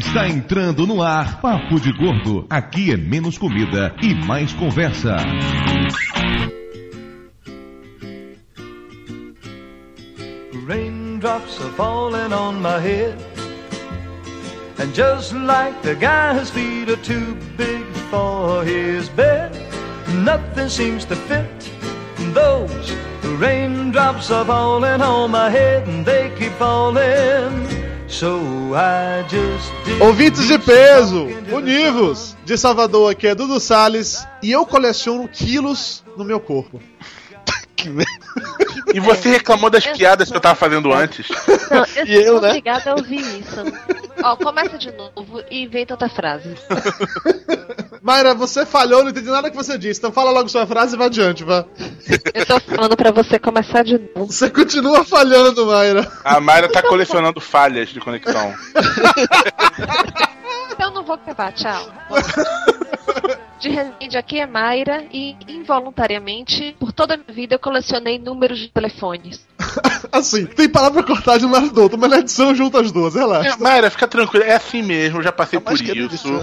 Está entrando no ar Papo de Gordo. Aqui é menos comida e mais conversa. Raindrops are falling on my head. And just like the guy whose feet are too big for his bed, nothing seems to fit. Those raindrops are falling on my head and they keep falling. So Ouvintes de peso, univos! De Salvador, aqui é Dudu Salles e eu coleciono quilos no meu corpo. E você reclamou das Eu- piadas que eu tava fazendo antes. Não, eu E eu, sou né? obrigada a ouvir isso. Ó, começa de novo e inventa outra frase. Mayra, você falhou, não entendi nada que você disse, então fala logo sua frase e vá adiante, vá. Eu tô falando pra você começar de novo. Você continua falhando, Mayra. A Mayra tá colecionando falhas de conexão. Eu não vou gravar, tchau. De repente, aqui é Mayra e involuntariamente, por toda a minha vida, eu colecionei números de telefones. Assim, tem palavra pra cortar de um lado do outro, mas na edição junta as duas, relaxa. É, Mayra, fica tranquila, é assim mesmo, eu já passei por isso.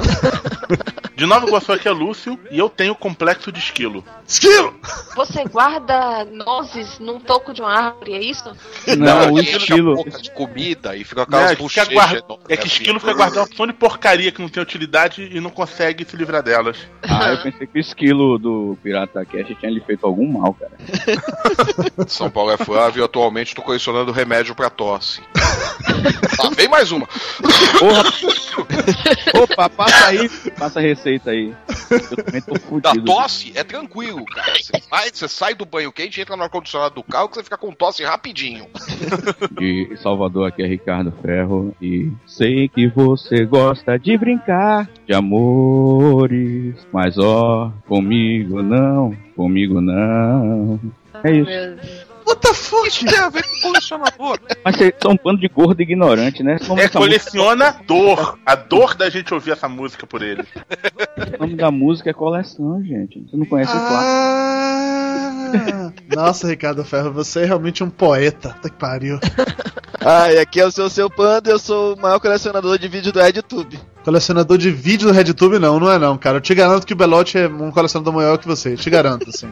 De Nova Iguaçu aqui é Lúcio e eu tenho complexo de esquilo. Esquilo! Você guarda nozes num toco de uma árvore, é isso? Não, o enche a estilo. boca de comida e fica com Né, aquelas fica bochechas. guarda- É que assim. esquilo fica guardando uma opção de porcaria que não tem utilidade e não consegue se livrar delas. Ah, eu pensei que o esquilo do Pirata Cash tinha lhe feito algum mal, cara. São Paulo é Flávio e atualmente tô colecionando remédio pra tosse. ah, vem mais uma. Porra! Opa, passa aí, passa a receita aí. Eu também tô Da fudido. tosse é tranquilo, cara. Você, vai, você sai do banho quente, entra no ar-condicionado do carro que você fica com tosse rapidinho. De Salvador, aqui é Ricardo Ferro. E sei que você gosta de brincar de Mas ó, comigo não, comigo não. É isso. What the fuck? Tem a ver com colecionador. Mas vocês são um bando de gordo ignorante, né? É, dessa música, coleciona dor. A dor da gente ouvir essa música por ele. o nome da música é coleção, gente. Você não conhece o clássico. Ah, nossa, Ricardo Ferro, você é realmente um poeta. Puta que pariu. Ah, e aqui é o seu seu panda, eu sou o maior colecionador de vídeo do RedTube. Colecionador de vídeo do RedTube, não, não é não, cara. Eu te garanto que o Belote é um colecionador maior que você. Te garanto, assim.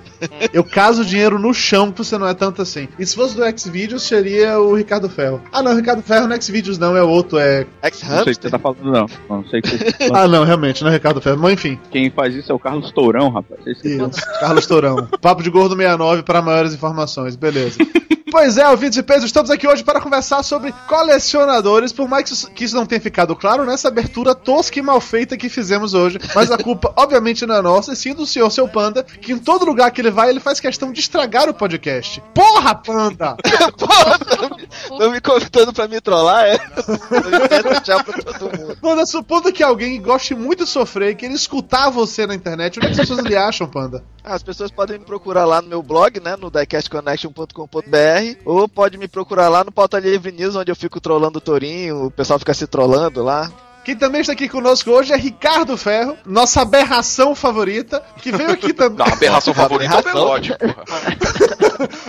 Eu caso o dinheiro no chão que você não é tanto assim. E se fosse do Xvideos, seria o Ricardo Ferro. Ah, não, o Ricardo Ferro no Xvideos não, é outro, é. Não sei o que você tá falando, não. Não sei o que você tá falando. Ah, não, realmente, não é Ricardo Ferro. Mas enfim. Quem faz isso é o Carlos Tourão, rapaz. Isso, Carlos Tourão. Papo de Gordo 69 para maiores informações, beleza. Pois é, ouvintes de peso, estamos aqui hoje para conversar sobre colecionadores, por mais que isso, que isso não tenha ficado claro nessa abertura tosca e mal feita que fizemos hoje. Mas a culpa, obviamente, não é nossa, e sim do senhor seu Panda, que em todo lugar que ele vai, ele faz questão de estragar o podcast. Porra, Panda! Porra, Estão me convidando pra me trollar, é? Tchau pra todo mundo. Panda, supondo que alguém goste muito de sofrer e queira escutar você na internet, onde é que as pessoas lhe acham, Panda? Ah, As pessoas podem me procurar lá no meu blog, né, no diecastconnection.com.br, ou pode me procurar lá no Pauta Livre News, onde eu fico trollando o Torinho, o pessoal fica se trollando lá. Quem também está aqui conosco hoje é Ricardo Ferro, nossa aberração favorita, que veio aqui também. Não, a aberração Nossa, favorita é o aberração. Belote, porra.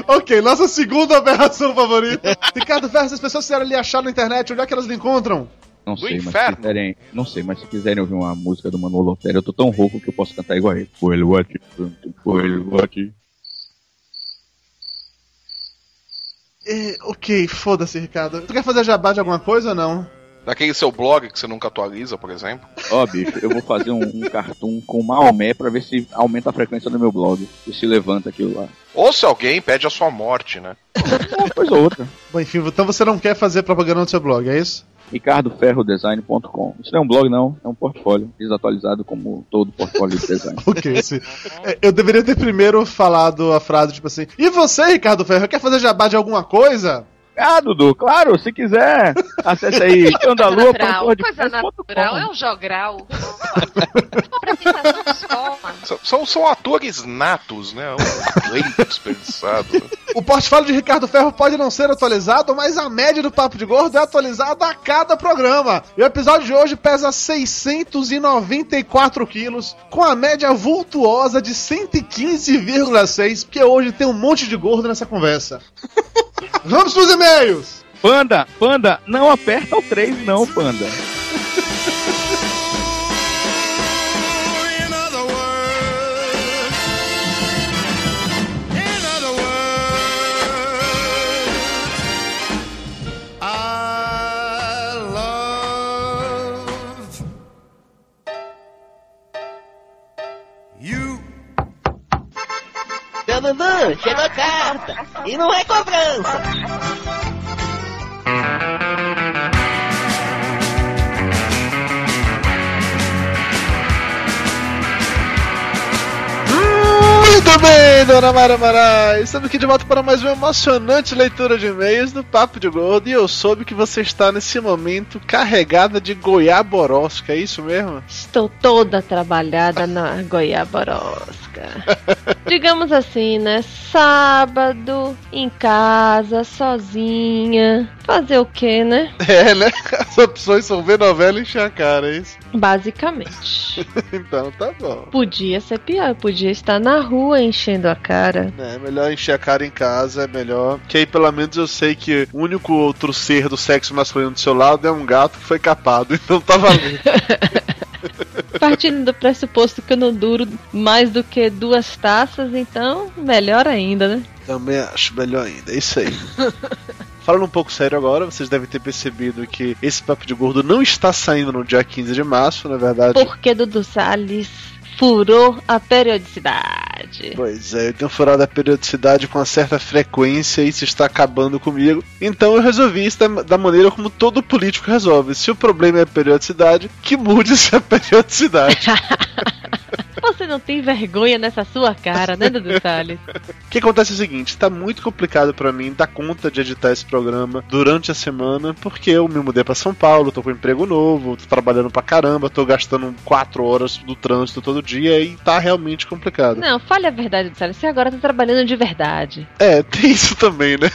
ok, nossa segunda aberração favorita. Ricardo Ferro, se as pessoas quiserem lhe achar na internet, onde é que elas lhe encontram? Não Do sei, mas se inferno. quiserem. Não sei, mas se quiserem ouvir uma música do Manolo Lotero, eu tô tão rouco que eu posso cantar igual a ele. Foi what? Foi what? É, ok, foda-se, Ricardo. Tu quer fazer jabá de alguma coisa ou não? Naquele seu blog que você nunca atualiza, por exemplo. Ó, bicho, eu vou fazer um, um cartoon com Maomé pra ver se aumenta a frequência do meu blog. E se levanta aquilo lá. Ou se alguém pede a sua morte, né? Uma coisa ou outra. Bom, enfim, então você não quer fazer propaganda no seu blog, é isso? ricardoferrodesign.com. Isso não é um blog, não, é um portfólio, desatualizado como todo portfólio de design. Ok, sim. É, Eu deveria ter primeiro falado a frase, tipo assim, e você, Ricardo Ferro, quer fazer jabá de alguma coisa? Ah, Dudu, claro, se quiser, acesse aí Natural, coisa natural, é andalua.com. um jogral. De escola. São, são, são atores natos, né? Um desperdiçado. O portfólio de Ricardo Ferro pode não ser atualizado, mas a média do Papo de Gordo é atualizada a cada programa. E o episódio de hoje pesa 694 quilos, com a média vultuosa de 115,6, porque hoje tem um monte de gordo nessa conversa. Vamos pros e-mails! Panda, panda, não aperta o 3 não, panda. Chegou a carta. E não é cobrança. Muito bem, dona Mara Marais. Estamos aqui de volta para mais uma emocionante leitura de e-mails do Papo de Gordo. E eu soube que você está nesse momento carregada de goiaborosca, é isso mesmo? Estou toda trabalhada na goiaborosca. Digamos assim, né? Sábado, em casa, sozinha. Fazer o quê, né? É, né? As opções são ver novela e encher a cara, é isso? Basicamente. então tá bom. Podia ser pior, podia estar na rua enchendo a cara. É melhor encher a cara em casa, é melhor. Que aí pelo menos eu sei que o único outro ser do sexo masculino do seu lado é um gato que foi capado, então tá valendo. Partindo do pressuposto que eu não duro mais do que duas taças, então melhor ainda, né? Também acho melhor ainda, é isso aí. Falando um pouco sério agora, vocês devem ter percebido que esse Papo de Gordo não está saindo no dia 15 de março, na verdade. Porque Dudu Salles furou a periodicidade. Pois é, eu tenho furado a periodicidade com uma certa frequência e isso está acabando comigo. Então eu resolvi isso da, da maneira como todo político resolve. Se o problema é a periodicidade, que mude-se a periodicidade. Você não tem vergonha nessa sua cara, né, Dudu Salles? O que acontece é o seguinte, está muito complicado para mim dar conta de editar esse programa durante a semana, porque eu me mudei para São Paulo, tô com um emprego novo, tô trabalhando pra caramba, tô gastando 4 horas do trânsito todo dia e tá realmente complicado. Não, fale a verdade, Dudu Salles. Você agora tá trabalhando de verdade. É, tem isso também, né?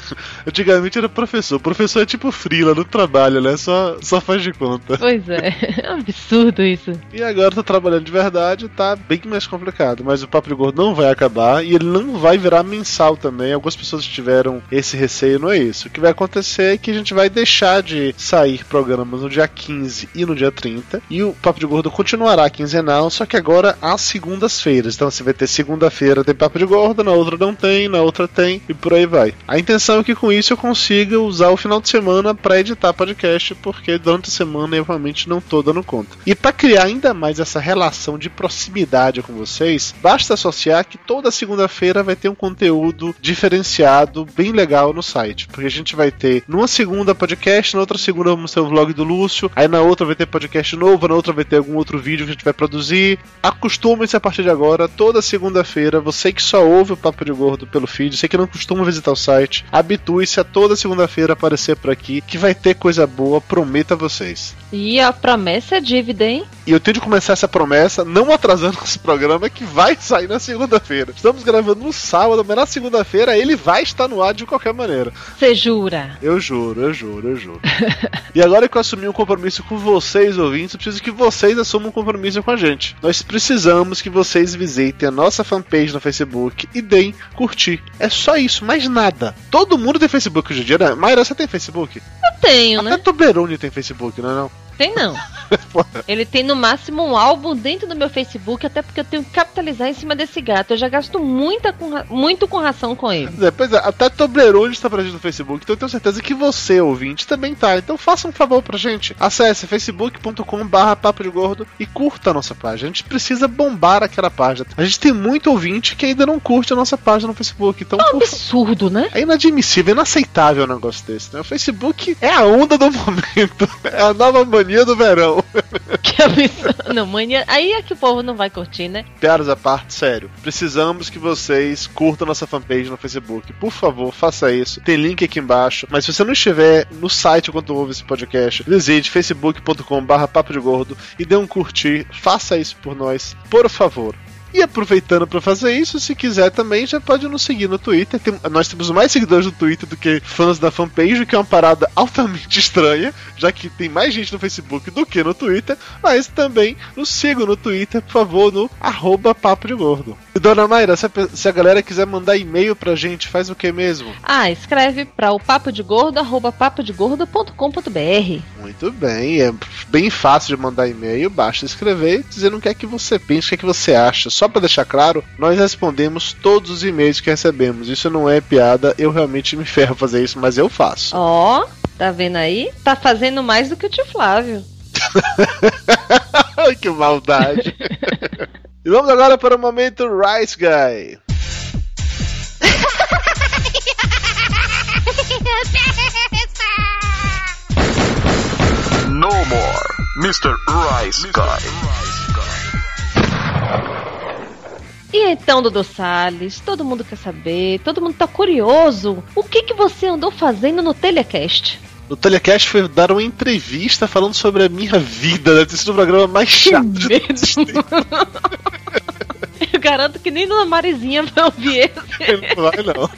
Antigamente era professor. Professor é tipo frila, não trabalha, né? Só, só faz de conta. Pois é, é um absurdo isso. E agora tô trabalhando de verdade, tá bem mais complicado. Mas o Papo de Gordo não vai acabar e ele não vai virar mensal também. Algumas pessoas tiveram esse receio, não é isso. O que vai acontecer é que a gente vai deixar de sair programas no dia 15 e no dia 30. E o Papo de Gordo continuará quinzenal, só que agora às segundas-feiras. Então você vai ter segunda-feira tem Papo de Gordo, na outra não tem, na outra tem e por aí vai. A intenção é que com isso eu consiga usar o final de semana para editar podcast, porque durante a semana eu realmente não tô dando conta. E para criar ainda mais essa relação de proximidade com vocês, basta associar que toda segunda-feira vai ter um conteúdo diferenciado, bem legal no site. Porque a gente vai ter numa segunda podcast, na outra segunda vamos ter o vlog do Lúcio, aí na outra vai ter podcast novo, na outra vai ter algum outro vídeo que a gente vai produzir. Acostume-se a partir de agora, toda segunda-feira, você que só ouve o Papo de Gordo pelo feed, você que não costuma visitar o site, habitue-se a toda segunda-feira aparecer por aqui, que vai ter coisa boa, prometo a vocês. E a promessa é dívida, hein? E eu tenho de começar essa promessa, não atrasando esse programa, que vai sair na segunda-feira. Estamos gravando no sábado, mas na segunda-feira ele vai estar no ar de qualquer maneira. Você jura? Eu juro, eu juro, eu juro. e agora que eu assumi um compromisso com vocês, ouvintes, eu preciso que vocês assumam um compromisso com a gente. Nós precisamos que vocês visitem a nossa fanpage no Facebook e deem curtir. É só isso, mais nada. Todo mundo tem Facebook hoje em dia, né? Mayra, você tem Facebook? Eu tenho, né? Até Toberoni tem Facebook, não é não? Tem não. Ele tem no máximo um álbum dentro do meu Facebook, até porque eu tenho que capitalizar em cima desse gato. Eu já gasto muita com muito com ração com ele. É, pois é, até Toblerone está presente no Facebook, então eu tenho certeza que você, ouvinte, também tá. Então faça um favor pra gente. Acesse facebook.com barra papo de gordo e curta a nossa página. A gente precisa bombar aquela página. A gente tem muito ouvinte que ainda não curte a nossa página no Facebook. Então, É um por absurdo, né? É inadmissível, inaceitável um negócio desse, né? O Facebook é a onda do momento. É a nova mania do verão. Que absurdo. Não, mania. Aí é que o povo não vai curtir, né? Piadas à parte, sério. Precisamos que vocês curtam nossa fanpage no Facebook. Por favor, faça isso. Tem link aqui embaixo. Mas se você não estiver no site enquanto ouve esse podcast, visite facebook.com barra papo de gordo e dê um curtir. Faça isso por nós, por favor. E aproveitando para fazer isso, se quiser também, já pode nos seguir no Twitter. Tem- nós temos mais seguidores no Twitter do que fãs da fanpage, o que é uma parada altamente estranha, já que tem mais gente no Facebook do que no Twitter. Mas também nos sigam no Twitter, por favor, no arroba Papo de Gordo. E dona Mayra, se a, se a galera quiser mandar e-mail pra gente, faz o que mesmo? Ah, escreve para o papo de gordo, arroba papodegordo.com.br. Muito bem, é bem fácil de mandar e-mail, basta escrever dizendo o que é que você pensa, o que é que você acha. Só pra deixar claro, nós respondemos todos os e-mails que recebemos. Isso não é piada, eu realmente me ferro fazer isso, mas eu faço. Ó, tá vendo aí? Tá fazendo mais do que o tio Flávio. Que maldade. e vamos agora para o momento Rice Guy. No more, Mr. Rice Guy. E então, Dudu Salles, todo mundo quer saber, todo mundo tá curioso. O que que você andou fazendo no Telecast? No Telecast foi dar uma entrevista falando sobre a minha vida. Deve ter sido o programa mais chato de todos garanto que nem Dona Marizinha vai ouvir esse. Não vai não,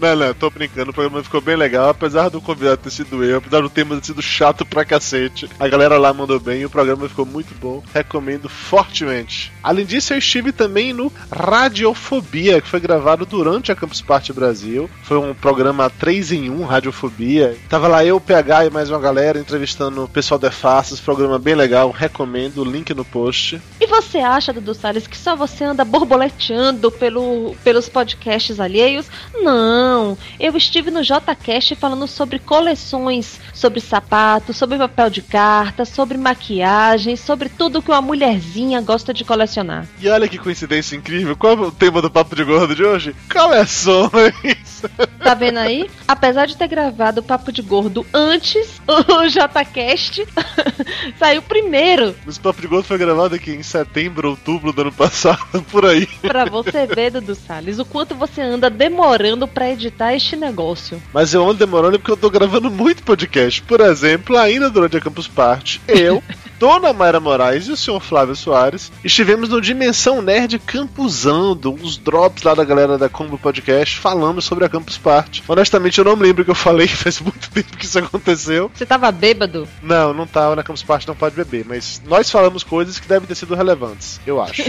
não, não, tô brincando, o programa ficou bem legal, apesar do convidado ter sido eu, apesar do tema ter sido chato pra cacete. A galera lá mandou bem, o programa ficou muito bom, recomendo fortemente. Além disso, eu estive também no Radiofobia, que foi gravado durante a Campus Party Brasil. Foi um programa 3 em 1, Radiofobia. Tava lá eu, o PH e mais uma galera entrevistando o pessoal da Faces, programa bem legal, recomendo, link no post. E você acha, Dudu Salles, que só você anda borboleteando pelo, pelos podcasts alheios? Não! Eu estive no JCast falando sobre coleções, sobre sapatos, sobre papel de carta, sobre maquiagem, sobre tudo que uma mulherzinha gosta de colecionar. E olha que coincidência incrível, qual é o tema do Papo de Gordo de hoje? Coleções! Tá vendo aí? Apesar de ter gravado o Papo de Gordo antes, o JCast saiu primeiro. Mas o Papo de Gordo foi gravado aqui em setembro, outubro do ano passado, por aí. Pra você ver, Dudu Salles, o quanto você anda demorando pra editar este negócio. Mas eu ando demorando porque eu tô gravando muito podcast. Por exemplo, ainda durante a Campus Party, eu, Dona Mayra Moraes e o senhor Flávio Soares estivemos no Dimensão Nerd campusando uns drops lá da galera da Combo Podcast falando sobre a Campus Party. Honestamente, eu não me lembro o que eu falei, faz muito tempo que isso aconteceu. Você tava bêbado? Não, não tava na Campus Party, não pode beber, mas nós falamos coisas que devem ter sido relevantes, eu acho.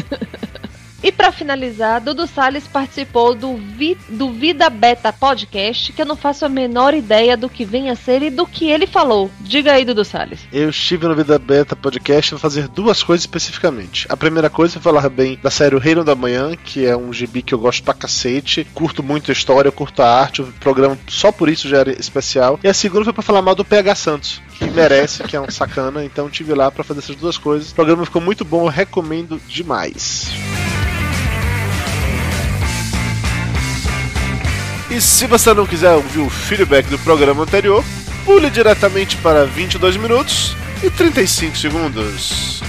E pra finalizar, Dudu Salles participou do, Vi- do Vida Beta Podcast, que eu não faço a menor ideia do que vem a ser e do que ele falou. Diga aí, Dudu Salles. Eu estive no Vida Beta Podcast vou fazer duas coisas especificamente. A primeira coisa é falar bem da série O Reino da Manhã, que é um gibi que eu gosto pra cacete. Curto muito a história, curto a arte, o programa só por isso já era especial. E a segunda foi pra falar mal do PH Santos, que merece, que é um sacana. Então tive lá pra fazer essas duas coisas. O programa ficou muito bom, eu recomendo demais. E se você não quiser ouvir o feedback do programa anterior, pule diretamente para 22 minutos e 35 segundos.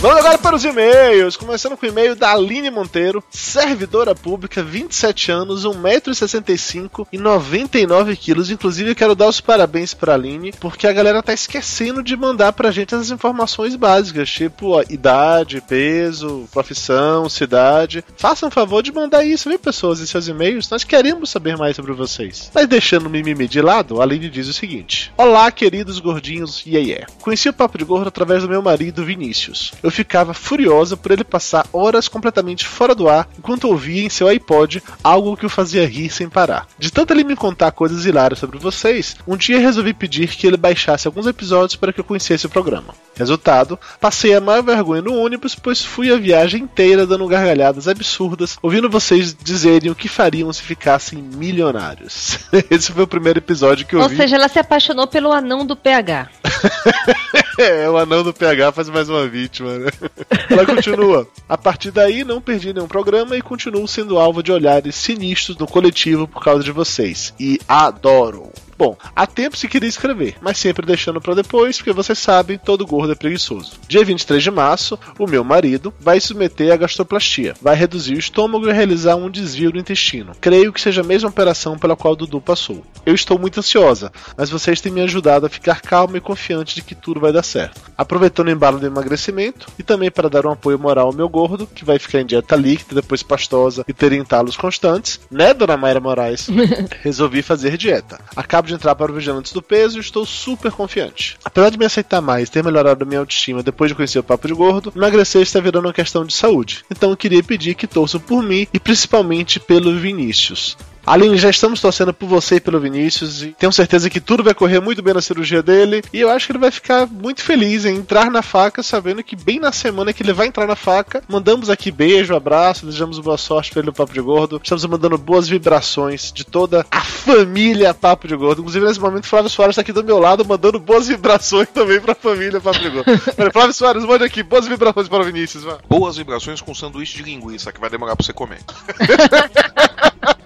Vamos agora para os e-mails, começando com o e-mail da Aline Monteiro, servidora pública, 27 anos, 1,65m e 99kg. Inclusive, eu quero dar os parabéns para a Aline, porque a galera tá esquecendo de mandar pra gente as informações básicas, tipo ó, idade, peso, profissão, cidade. Façam um favor de mandar isso, viu, pessoas, em seus e-mails. Nós queremos saber mais sobre vocês. Mas deixando o mimimi de lado, a Aline diz o seguinte: Olá, queridos gordinhos, e yeah. Conheci o Papo de Gordo através do meu marido Vinícius. Eu ficava furiosa por ele passar horas completamente fora do ar enquanto ouvia em seu iPod algo que o fazia rir sem parar. De tanto ele me contar coisas hilárias sobre vocês, um dia resolvi pedir que ele baixasse alguns episódios para que eu conhecesse o programa. Resultado, passei a maior vergonha no ônibus, pois fui a viagem inteira dando gargalhadas absurdas, ouvindo vocês dizerem o que fariam se ficassem milionários. Esse foi o primeiro episódio que eu Ou vi. seja, ela se apaixonou pelo anão do PH. É, o anão do PH faz mais uma vítima, né? Ela continua. A partir daí, não perdi nenhum programa e continuo sendo alvo de olhares sinistros no coletivo por causa de vocês. E adoro. Bom, há tempo se queria escrever, mas sempre deixando pra depois, porque vocês sabem, todo gordo é preguiçoso. Dia 23 de março, o meu marido vai se submeter à gastroplastia. Vai reduzir o estômago e realizar um desvio do intestino. Creio que seja a mesma operação pela qual Dudu passou. Eu estou muito ansiosa, mas vocês têm me ajudado a ficar calma e confiante de que tudo vai dar certo. Aproveitando o embalo do emagrecimento e também para dar um apoio moral ao meu gordo, que vai ficar em dieta líquida, depois pastosa e ter entalos constantes, né, dona Mayra Moraes? Resolvi fazer dieta. Acabo de entrar para o Vigilantes do Peso e estou super confiante. Apesar de me aceitar mais, ter melhorado a minha autoestima depois de conhecer o Papo de Gordo, emagrecer está virando uma questão de saúde. Então eu queria pedir que torçam por mim e principalmente pelo Vinícius. Aline, já estamos torcendo por você e pelo Vinícius e tenho certeza que tudo vai correr muito bem na cirurgia dele e eu acho que ele vai ficar muito feliz em entrar na faca, sabendo que bem na semana que ele vai entrar na faca, mandamos aqui beijo, abraço, desejamos boa sorte para ele no Papo de Gordo. Estamos mandando boas vibrações de toda a família Papo de Gordo. Inclusive, nesse momento, Flávio Soares está aqui do meu lado, mandando boas vibrações também para a família Papo de Gordo. Peraí, Flávio Soares, manda aqui boas vibrações para o Vinícius. Vai. Boas vibrações com sanduíche de linguiça, que vai demorar pra você comer.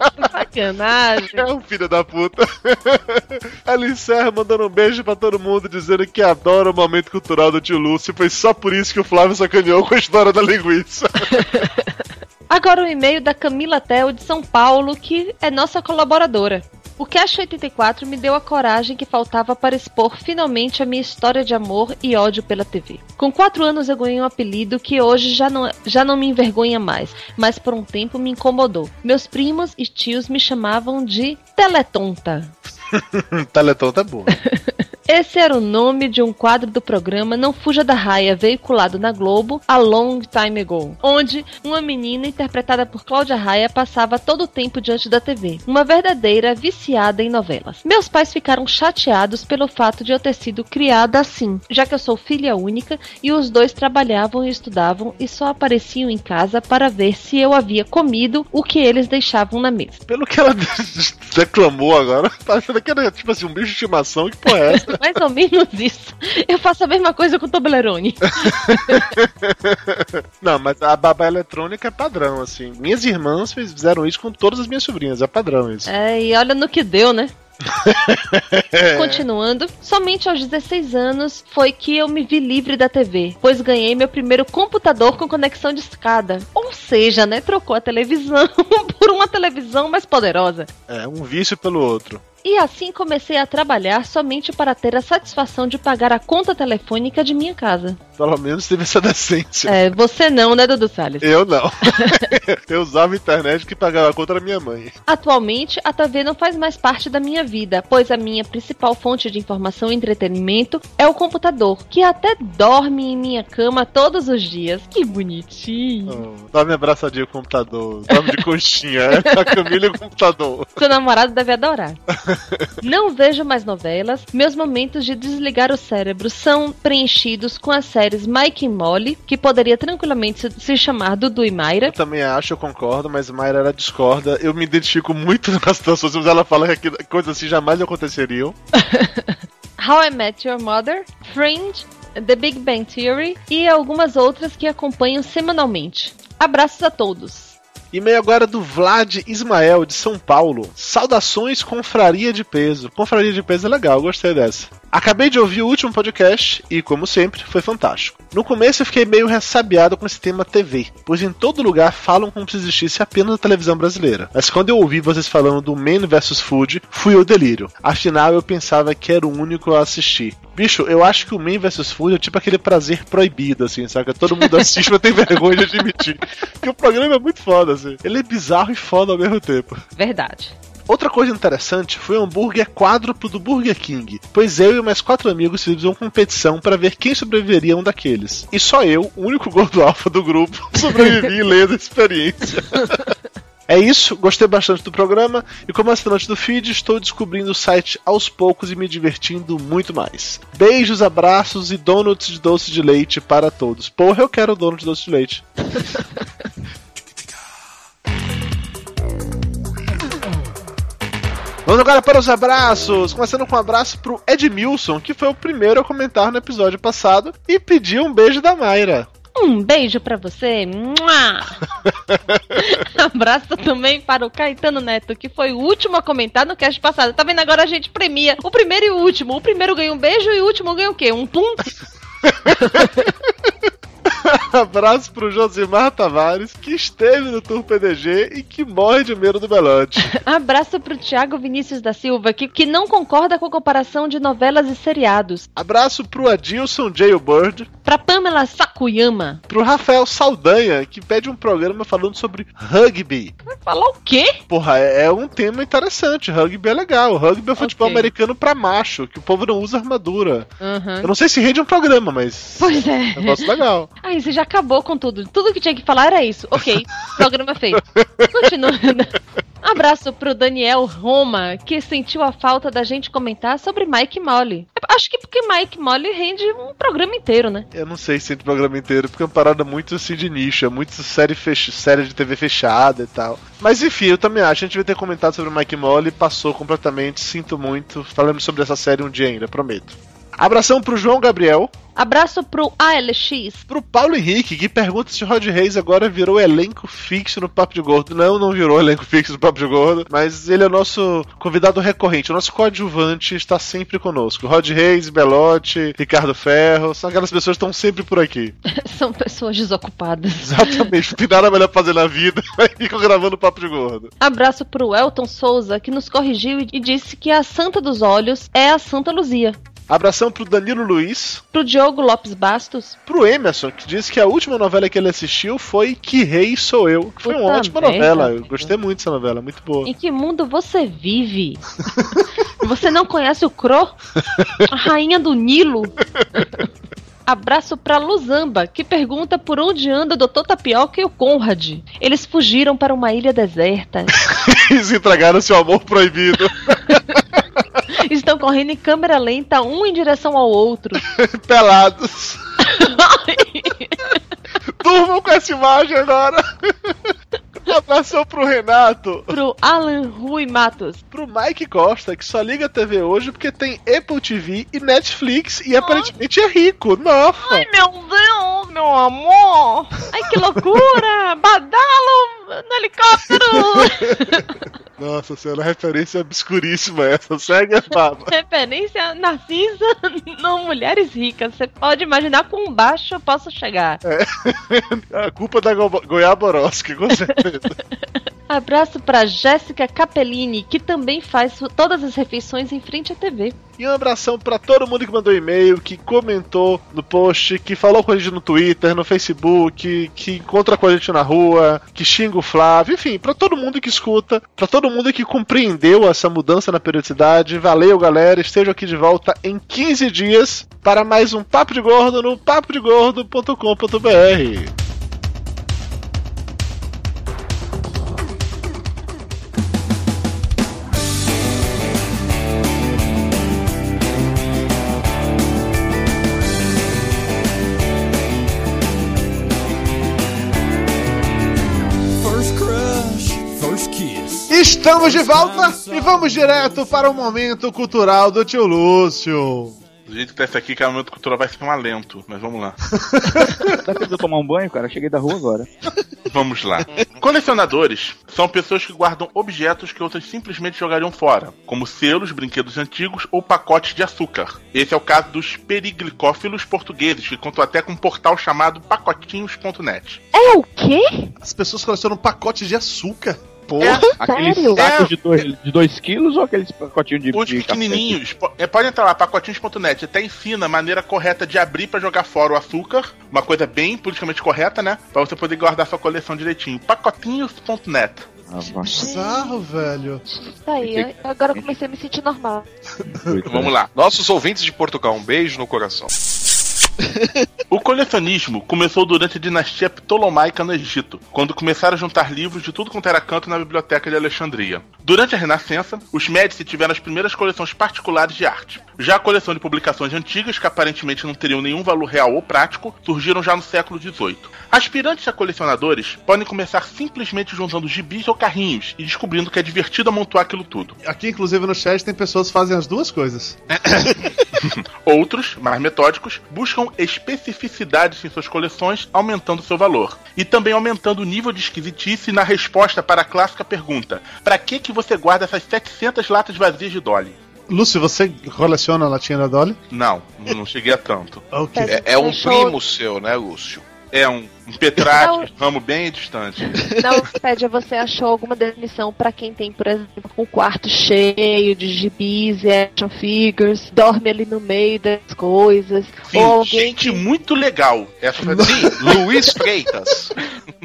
Sacanagem. É um filho da puta. Ela encerra mandando um beijo pra todo mundo, dizendo que adora o momento cultural do tio Lúcio. Foi só por isso que o Flávio sacaneou com a história da linguiça. Agora o e-mail da Camila Tel de São Paulo, que é nossa colaboradora. O Cash 84 me deu a coragem que faltava para expor finalmente a minha história de amor e ódio pela TV. Com quatro anos eu ganhei um apelido que hoje já não, já não me envergonha mais, mas por um tempo me incomodou. Meus primos e tios me chamavam de Teletonta. Teleton tá bom. Esse era o nome de um quadro do programa Não Fuja da Raia, veiculado na Globo a long time ago, onde uma menina interpretada por Cláudia Raia passava todo o tempo diante da TV, uma verdadeira viciada em novelas. Meus pais ficaram chateados pelo fato de eu ter sido criada assim, já que eu sou filha única e os dois trabalhavam e estudavam e só apareciam em casa para ver se eu havia comido o que eles deixavam na mesa. Pelo que ela declamou agora, tá achando que era tipo assim, um bicho de estimação. Que porra é essa? Mais ou menos isso. Eu faço a mesma coisa com o Toblerone. Não, mas a babá eletrônica é padrão, assim. Minhas irmãs fizeram isso com todas as minhas sobrinhas, é padrão isso. É, e olha no que deu, né? Continuando, somente aos 16 anos foi que eu me vi livre da TV, pois ganhei meu primeiro computador com conexão de escada. Ou seja, né, trocou a televisão por uma televisão mais poderosa. É, um vício pelo outro. E assim comecei a trabalhar somente para ter a satisfação de pagar a conta telefônica de minha casa. Pelo menos teve essa decência. É, você não, né, Dudu Salles? Eu não. eu usava a internet que pagava a conta da minha mãe. Atualmente, a TV não faz mais parte da minha vida, pois a minha principal fonte de informação e entretenimento é o computador, que até dorme em minha cama todos os dias. Que bonitinho. Oh, dorme abraçadinho com o computador. Dorme de coxinha. É a Camila e o computador. Seu namorado deve adorar. Não vejo mais novelas. Meus momentos de desligar o cérebro são preenchidos com as séries Mike e Molly, que poderia tranquilamente se- chamar Dudu e Mayra. Eu também acho, eu concordo, mas Mayra ela discorda. Eu me identifico muito nas situações, mas ela fala que coisas assim jamais aconteceriam. How I Met Your Mother, Fringe, The Big Bang Theory e algumas outras que acompanho semanalmente. Abraços a todos. E-mail agora do Vlad Ismael, de São Paulo. Saudações, confraria de peso. Confraria de peso é legal, gostei dessa. Acabei de ouvir o último podcast e, como sempre, foi fantástico. No começo eu fiquei meio ressabiado com esse tema TV, pois em todo lugar falam como se existisse apenas a televisão brasileira. Mas quando eu ouvi vocês falando do Man vs Food, fui ao delírio. Afinal, eu pensava que era o único a assistir. Bicho, eu acho que o Man vs Food é tipo aquele prazer proibido, assim, saca? Todo mundo assiste, mas tem vergonha de admitir. Porque o programa é muito foda, assim. Ele é bizarro e foda ao mesmo tempo. Verdade. Outra coisa interessante foi o hambúrguer quádruplo do Burger King, pois eu e mais quatro amigos fizemos uma competição para ver quem sobreviveria a um daqueles. E só eu, o único gordo alfa do grupo, sobrevivi lendo a experiência. É isso, gostei bastante do programa e como assinante do feed estou descobrindo o site aos poucos e me divertindo muito mais. Beijos, abraços e donuts de doce de leite para todos. Porra, eu quero donut de doce de leite. Vamos agora para os abraços. Começando com um abraço pro Edmilson, que foi o primeiro a comentar no episódio passado e pediu um beijo da Mayra. Um beijo pra você. Abraço também para o Caetano Neto, que foi o último a comentar no cast passado. Tá vendo? Agora a gente premia o primeiro e o último. O primeiro ganha um beijo e o último ganha o quê? Um pum? Abraço pro Josimar Tavares, que esteve no Tour PDG e que morre de medo do Belote. Abraço pro Thiago Vinícius da Silva, que, que não concorda com a comparação de novelas e seriados. Abraço pro Adilson Jailbird. Pra Pamela Sakuyama. Pro Rafael Saldanha, que pede um programa falando sobre rugby. Vai falar o quê? Porra, é, é um tema interessante. Rugby é legal. Rugby é futebol Ok. americano pra macho, que o povo não usa armadura. Uhum. Eu não sei se rende um programa, mas. Pois é. É um negócio legal. Aí você já acabou com tudo. Tudo que tinha que falar era isso. Ok, programa feito. Continuando. Abraço pro Daniel Roma, que sentiu a falta da gente comentar sobre Mike Molly. Acho que porque Mike Molly rende um programa inteiro, né? Eu não sei se rende o programa inteiro, porque é uma parada muito assim de nicho, é muito série, fech... série de TV fechada e tal. Mas enfim, eu também acho. A gente vai ter comentado sobre Mike Molly, passou completamente, sinto muito. Falamos sobre essa série um dia ainda, prometo. Abração pro João Gabriel. Abraço pro ALX. Pro Paulo Henrique, que pergunta se Rod Reis agora virou elenco fixo no Papo de Gordo. Não, não virou elenco fixo no Papo de Gordo, mas ele é o nosso convidado recorrente, o nosso coadjuvante está sempre conosco. Rod Reis, Belote, Ricardo Ferro, são aquelas pessoas que estão sempre por aqui. São pessoas desocupadas. Exatamente, não tem nada melhor pra fazer na vida, aí ficam gravando Papo de Gordo. Abraço pro Elton Souza, que nos corrigiu e disse que a Santa dos Olhos é a Santa Luzia. Abração pro Danilo Luiz. Pro Diogo Lopes Bastos. Pro Emerson, que disse que a última novela que ele assistiu foi Que Rei Sou Eu, que foi uma Puta ótima merda. novela. Eu gostei muito dessa novela, muito boa. Em que mundo você vive? você não conhece o Cro? A rainha do Nilo? Abraço pra Luzamba, que pergunta por onde anda o Dr. Tapioca e o Conrad. Eles fugiram para uma ilha deserta. Eles entregaram seu amor proibido. Estão correndo em câmera lenta, um em direção ao outro. Pelados. Durmam com essa imagem agora. Abração pro Renato. Pro Alan Rui Matos. Pro Mike Costa, que só liga a TV hoje porque tem Apple TV e Netflix e aparentemente é rico. Nossa. Ai, meu Deus, meu amor! Ai, que loucura! Badalo no helicóptero! Nossa senhora, referência obscuríssima essa. Segue a fama. Referência Narcisa não mulheres ricas. Você pode imaginar quão baixo eu posso chegar. A culpa da Go Goiaboroski, com certeza. Abraço pra Jéssica Capellini, que também faz todas as refeições em frente à TV. E um abração pra todo mundo que mandou e-mail, que comentou no post, que falou com a gente no Twitter, no Facebook, que encontra com a gente na rua, que xinga o Flávio, enfim, pra todo mundo que escuta, pra todo mundo que compreendeu essa mudança na periodicidade. Valeu, galera. Esteja aqui de volta em 15 dias para mais um Papo de Gordo no papodegordo.com.br. Estamos de volta e vamos direto para o momento cultural do tio Lúcio. Do jeito que tá esse aqui, que o momento cultural vai ser um alento, mas vamos lá. Dá de eu tomar um banho, cara? Cheguei da rua agora. Vamos lá. Colecionadores são pessoas que guardam objetos que outras simplesmente jogariam fora, como selos, brinquedos antigos ou pacotes de açúcar. Esse é o caso dos periglicófilos portugueses, que contam até com um portal chamado pacotinhos.net. É o quê? As pessoas colecionam pacotes de açúcar. Porra. É, Sério? sacos de 2 de dois quilos ou aqueles pacotinhos de Os de pequenininhos, é, pode entrar lá, pacotinhos.net, até ensina a maneira correta de abrir pra jogar fora o açúcar, uma coisa bem politicamente correta, né? Pra você poder guardar sua coleção direitinho. Pacotinhos.net. Ah, Bizarro, velho. Tá aí, eu- agora eu comecei a me sentir normal. Vamos lá. Nossos ouvintes de Portugal, um beijo no coração. O colecionismo começou durante a dinastia Ptolomaica no Egito, quando começaram a juntar livros de tudo quanto era canto na biblioteca de Alexandria. Durante a Renascença, os Médici tiveram as primeiras coleções particulares de arte. Já a coleção de publicações antigas, que aparentemente não teriam nenhum valor real ou prático, surgiram já no século XVIII. Aspirantes a colecionadores podem começar simplesmente juntando gibis ou carrinhos e descobrindo que é divertido amontoar aquilo tudo. Aqui, inclusive, no chat tem pessoas que fazem as duas coisas. Outros, mais metódicos, buscam buscam especificidades em suas coleções, aumentando seu valor. E também aumentando o nível de esquisitice na resposta para a clássica pergunta: Pra que que você guarda essas 700 latas vazias de Dolly? Lúcio, você coleciona a latinha da Dolly? Não, não cheguei a tanto. Ok. É, é um primo seu, né, Lúcio? É um, um Petrate, ramo bem distante. Na Wikipédia você achou alguma definição pra quem tem, por exemplo, um quarto cheio de gibis e action figures, dorme ali no meio das coisas, Sim, ou alguém gente muito legal. Essa foi Sim, Luiz Freitas.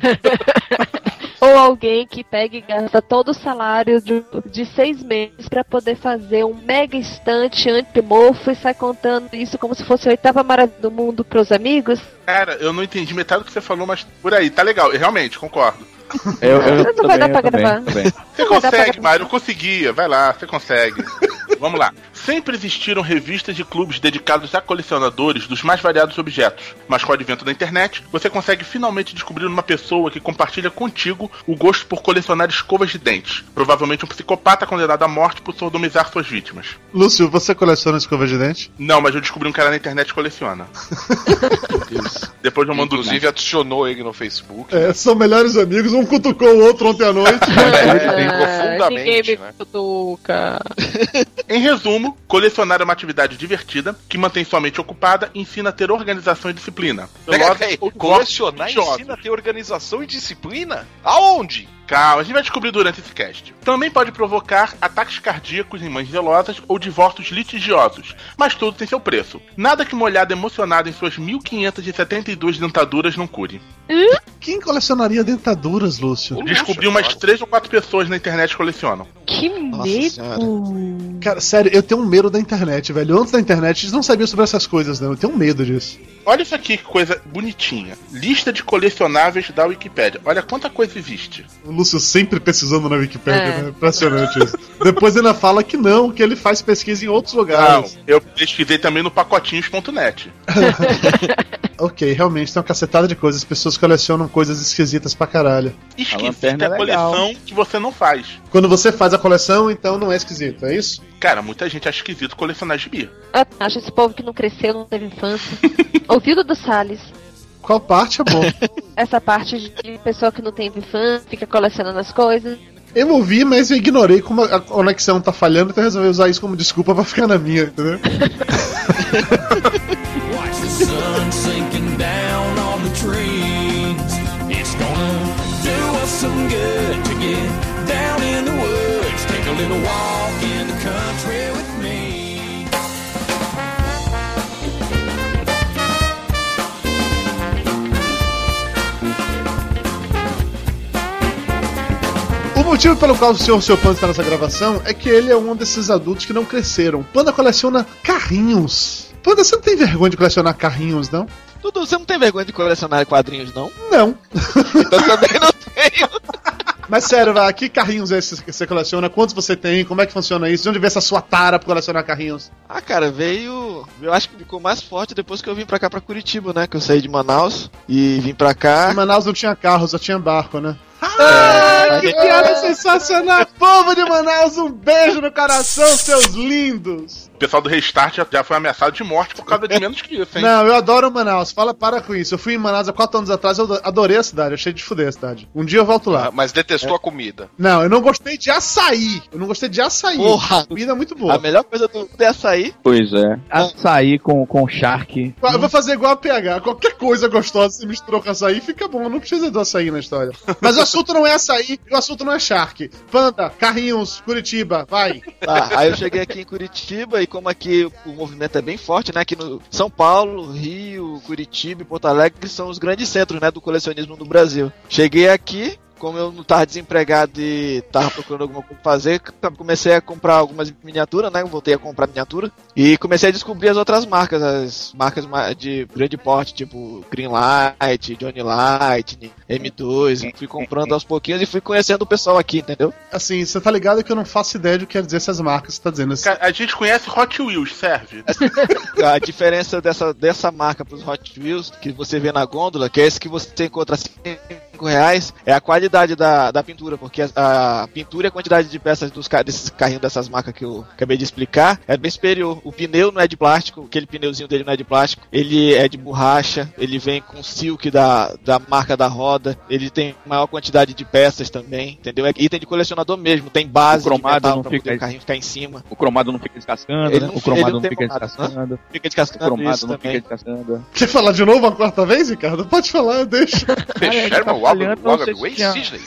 ou alguém que pega e gasta todo o salário de, de seis meses pra poder fazer um mega estante antimorfo e sai contando isso como se fosse a oitava maravilha do mundo pros amigos. Cara, eu não entendi metade do que você falou, mas por aí, tá legal. Eu realmente concordo. Eu, eu Não vai bem, dar pra gravar. Você consegue. Mário, eu conseguia. Vai lá, você consegue. Vamos lá. Sempre existiram revistas de clubes dedicados a colecionadores dos mais variados objetos, mas com o advento da internet, você consegue finalmente descobrir uma pessoa que compartilha contigo o gosto por colecionar escovas de dentes. Provavelmente um psicopata condenado à morte por sodomizar suas vítimas. Lúcio, você coleciona escova de dente? Não, mas eu descobri um cara na internet que coleciona. Depois eu mando o Inclusive adicionou ele no Facebook. É, são melhores amigos, um cutucou o outro ontem à noite. É, ninguém profundamente, me né? cutuca. Em resumo, colecionar é uma atividade divertida que mantém sua mente ocupada e ensina a ter organização e disciplina. Peraí, ou colecionar ensina a ter organização e disciplina? Aonde? Calma, a gente vai descobrir durante esse cast. Também pode provocar ataques cardíacos em mães zelosas ou divórcios litigiosos, mas tudo tem seu preço. Nada que uma olhada emocionada em suas 1572 dentaduras não cure. Quem colecionaria dentaduras, Lúcio? Descobri umas três ou quatro pessoas na internet que colecionam. Que medo! Cara, sério, eu tenho um medo da internet, velho. Antes da internet, eles não sabiam sobre essas coisas, não. Eu tenho um medo disso. Olha isso aqui, que coisa bonitinha. Lista de colecionáveis da Wikipédia. Olha quanta coisa existe. O Lúcio sempre pesquisando na Wikipedia, É. né? Impressionante isso. Depois ainda fala que não, que ele faz pesquisa em outros Não, lugares. eu pesquisei também no pacotinhos.net. Ok, realmente tem uma cacetada de coisas. As pessoas colecionam coisas esquisitas pra caralho. Esquisita é é a legal. coleção que você não faz. Quando você faz a coleção, então não é esquisito, é isso? Cara, muita gente acha esquisito colecionar gibi. Eu acho esse povo que não cresceu, não teve infância. Ouviu do Salles? Qual parte é bom? Essa parte de pessoa que não teve infância, fica colecionando as coisas. eu ouvi, mas eu ignorei como a conexão tá falhando, então eu resolvi usar isso como desculpa pra ficar na minha, entendeu? Watch the sun sinking down on the trees. It's gonna do us some good to get down in the woods. Take a little walk in the country motivo pelo qual o senhor seu Panda está nessa gravação é que ele é um desses adultos que não cresceram. Panda coleciona carrinhos. Panda, você não tem vergonha de colecionar carrinhos, não? Dudu, você não tem vergonha de colecionar quadrinhos, não? Não. Eu também não tenho. Mas sério, vai, que carrinhos é esses que você coleciona? Quantos você tem? Como é que funciona isso? De onde vem essa sua tara pra colecionar carrinhos? Ah, cara, veio. Eu acho que ficou mais forte depois que eu vim pra cá, pra Curitiba, né? Que eu saí de Manaus e vim pra Em cá. Manaus não tinha carro, só tinha barco, né? Ah, que piada sensacional! Povo de Manaus, um beijo no coração, seus lindos! O pessoal do Restart já, já foi ameaçado de morte por causa de menos que isso, hein? Não, eu adoro Manaus, fala para com isso. Eu fui em Manaus há quatro anos atrás, eu adorei a cidade, achei de fuder a cidade. Um dia eu volto lá. Ah, Mas detestou a comida. Não, eu não gostei de açaí. Eu não gostei de açaí. Porra! A comida é muito boa. A melhor coisa do mundo é açaí. Pois é. Açaí com, com charque. Eu vou fazer igual a PH. Qualquer coisa gostosa se misturou com açaí, fica bom. Não precisa do açaí na história. Mas o assunto não é açaí, o assunto não é Shark. Panda, Carrinhos, Curitiba, vai. Tá, aí eu cheguei aqui em Curitiba e como aqui o movimento é bem forte, né? Aqui no São Paulo, Rio, Curitiba e Porto Alegre são os grandes centros, né, do colecionismo no Brasil. Cheguei aqui, como eu não tava desempregado e tava procurando alguma coisa pra fazer, comecei a comprar algumas miniaturas, né? Voltei a comprar miniatura e comecei a descobrir as outras marcas, as marcas ma- de grande porte, tipo Greenlight, Johnny Light, M2. Fui comprando aos pouquinhos e fui conhecendo o pessoal aqui, entendeu? Assim, você tá ligado que eu não faço ideia do que quer dizer essas marcas que você tá dizendo. Cara, A gente conhece Hot Wheels, serve? A diferença dessa, dessa marca pros Hot Wheels que você vê na gôndola, que é esse que você encontra sempre reais é a qualidade da, da pintura, porque a, a pintura e a quantidade de peças dos, desses carrinhos dessas marcas que eu acabei de explicar é bem superior. O pneu não é de plástico, aquele pneuzinho dele não é de plástico, ele é de borracha, ele vem com silk da, da marca da roda, ele tem maior quantidade de peças também, entendeu? É item de colecionador mesmo, tem base O cromado de metal não pra fica- poder o carrinho ficar em cima. O cromado não fica descascando, Ele né? não- O cromado ele não, não fica cromado, descascando. Fica O descascando cromado isso não também. fica descascando. Quer falar de novo uma quarta vez, Ricardo? Pode falar, deixa. Cara, ele Tinha- Cisney.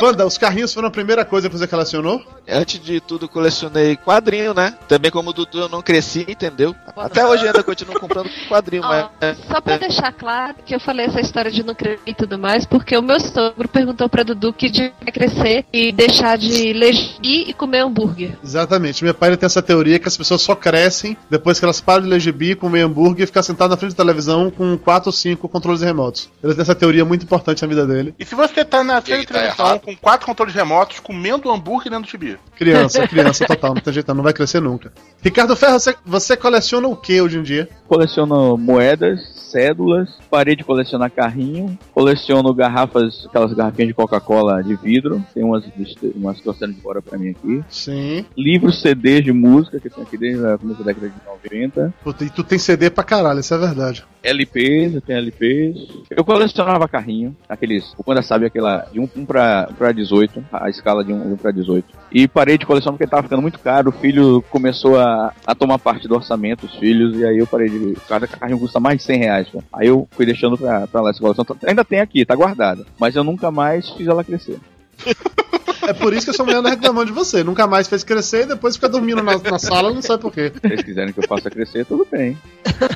Wanda, os carrinhos foram a primeira coisa que você colecionou? Antes de tudo, colecionei quadrinho, né? Também como o Dudu, eu não cresci, entendeu? Até hoje ainda continuo comprando quadrinho, mas... Ó, só pra deixar claro que eu falei essa história de não crescer e tudo mais, porque o meu sogro perguntou pra Dudu que devia crescer e deixar de ler e comer hambúrguer. Exatamente. Meu pai tem essa teoria que as pessoas só crescem depois que elas param de ler gibi, comer hambúrguer e ficar sentado na frente da televisão com 4 ou 5 controles remotos. Ele tem essa teoria muito importante na vida dele. E se você tá na frente da tá televisão com quatro controles remotos, comendo hambúrguer dentro do gibi? Criança, criança total, não tem jeito, não, vai crescer nunca. Ricardo Ferro, você, você coleciona o que hoje em dia? Coleciono moedas, cédulas, parei de colecionar carrinho, coleciono garrafas, aquelas garrafinhas de Coca-Cola de vidro, tem umas, umas que estão sendo de fora pra mim aqui. Sim. Livros, CDs de música, que tem aqui desde a começo da década de 90. Puta, e tu tem CD pra caralho, isso é verdade. LPs, eu tenho LPs. Eu colecionava carrinho, aqueles, o Panda sabe aquela, de 1 um, um pra, pra 18, a escala de 1 um, um pra 18. E parei de colecionar porque tava ficando muito caro, o filho começou a, a tomar parte do orçamento, os filhos, e aí eu parei de, cada carrinho custa mais de 100 reais, cara. Aí eu fui deixando pra, pra lá essa coleção, ainda tem aqui, tá guardada, mas eu nunca mais fiz ela crescer. É por isso que a sua mulher anda reclamando de você. Nunca mais fez crescer e depois fica dormindo na, na sala, não sabe por quê. Se vocês quiserem que eu faça crescer, tudo bem.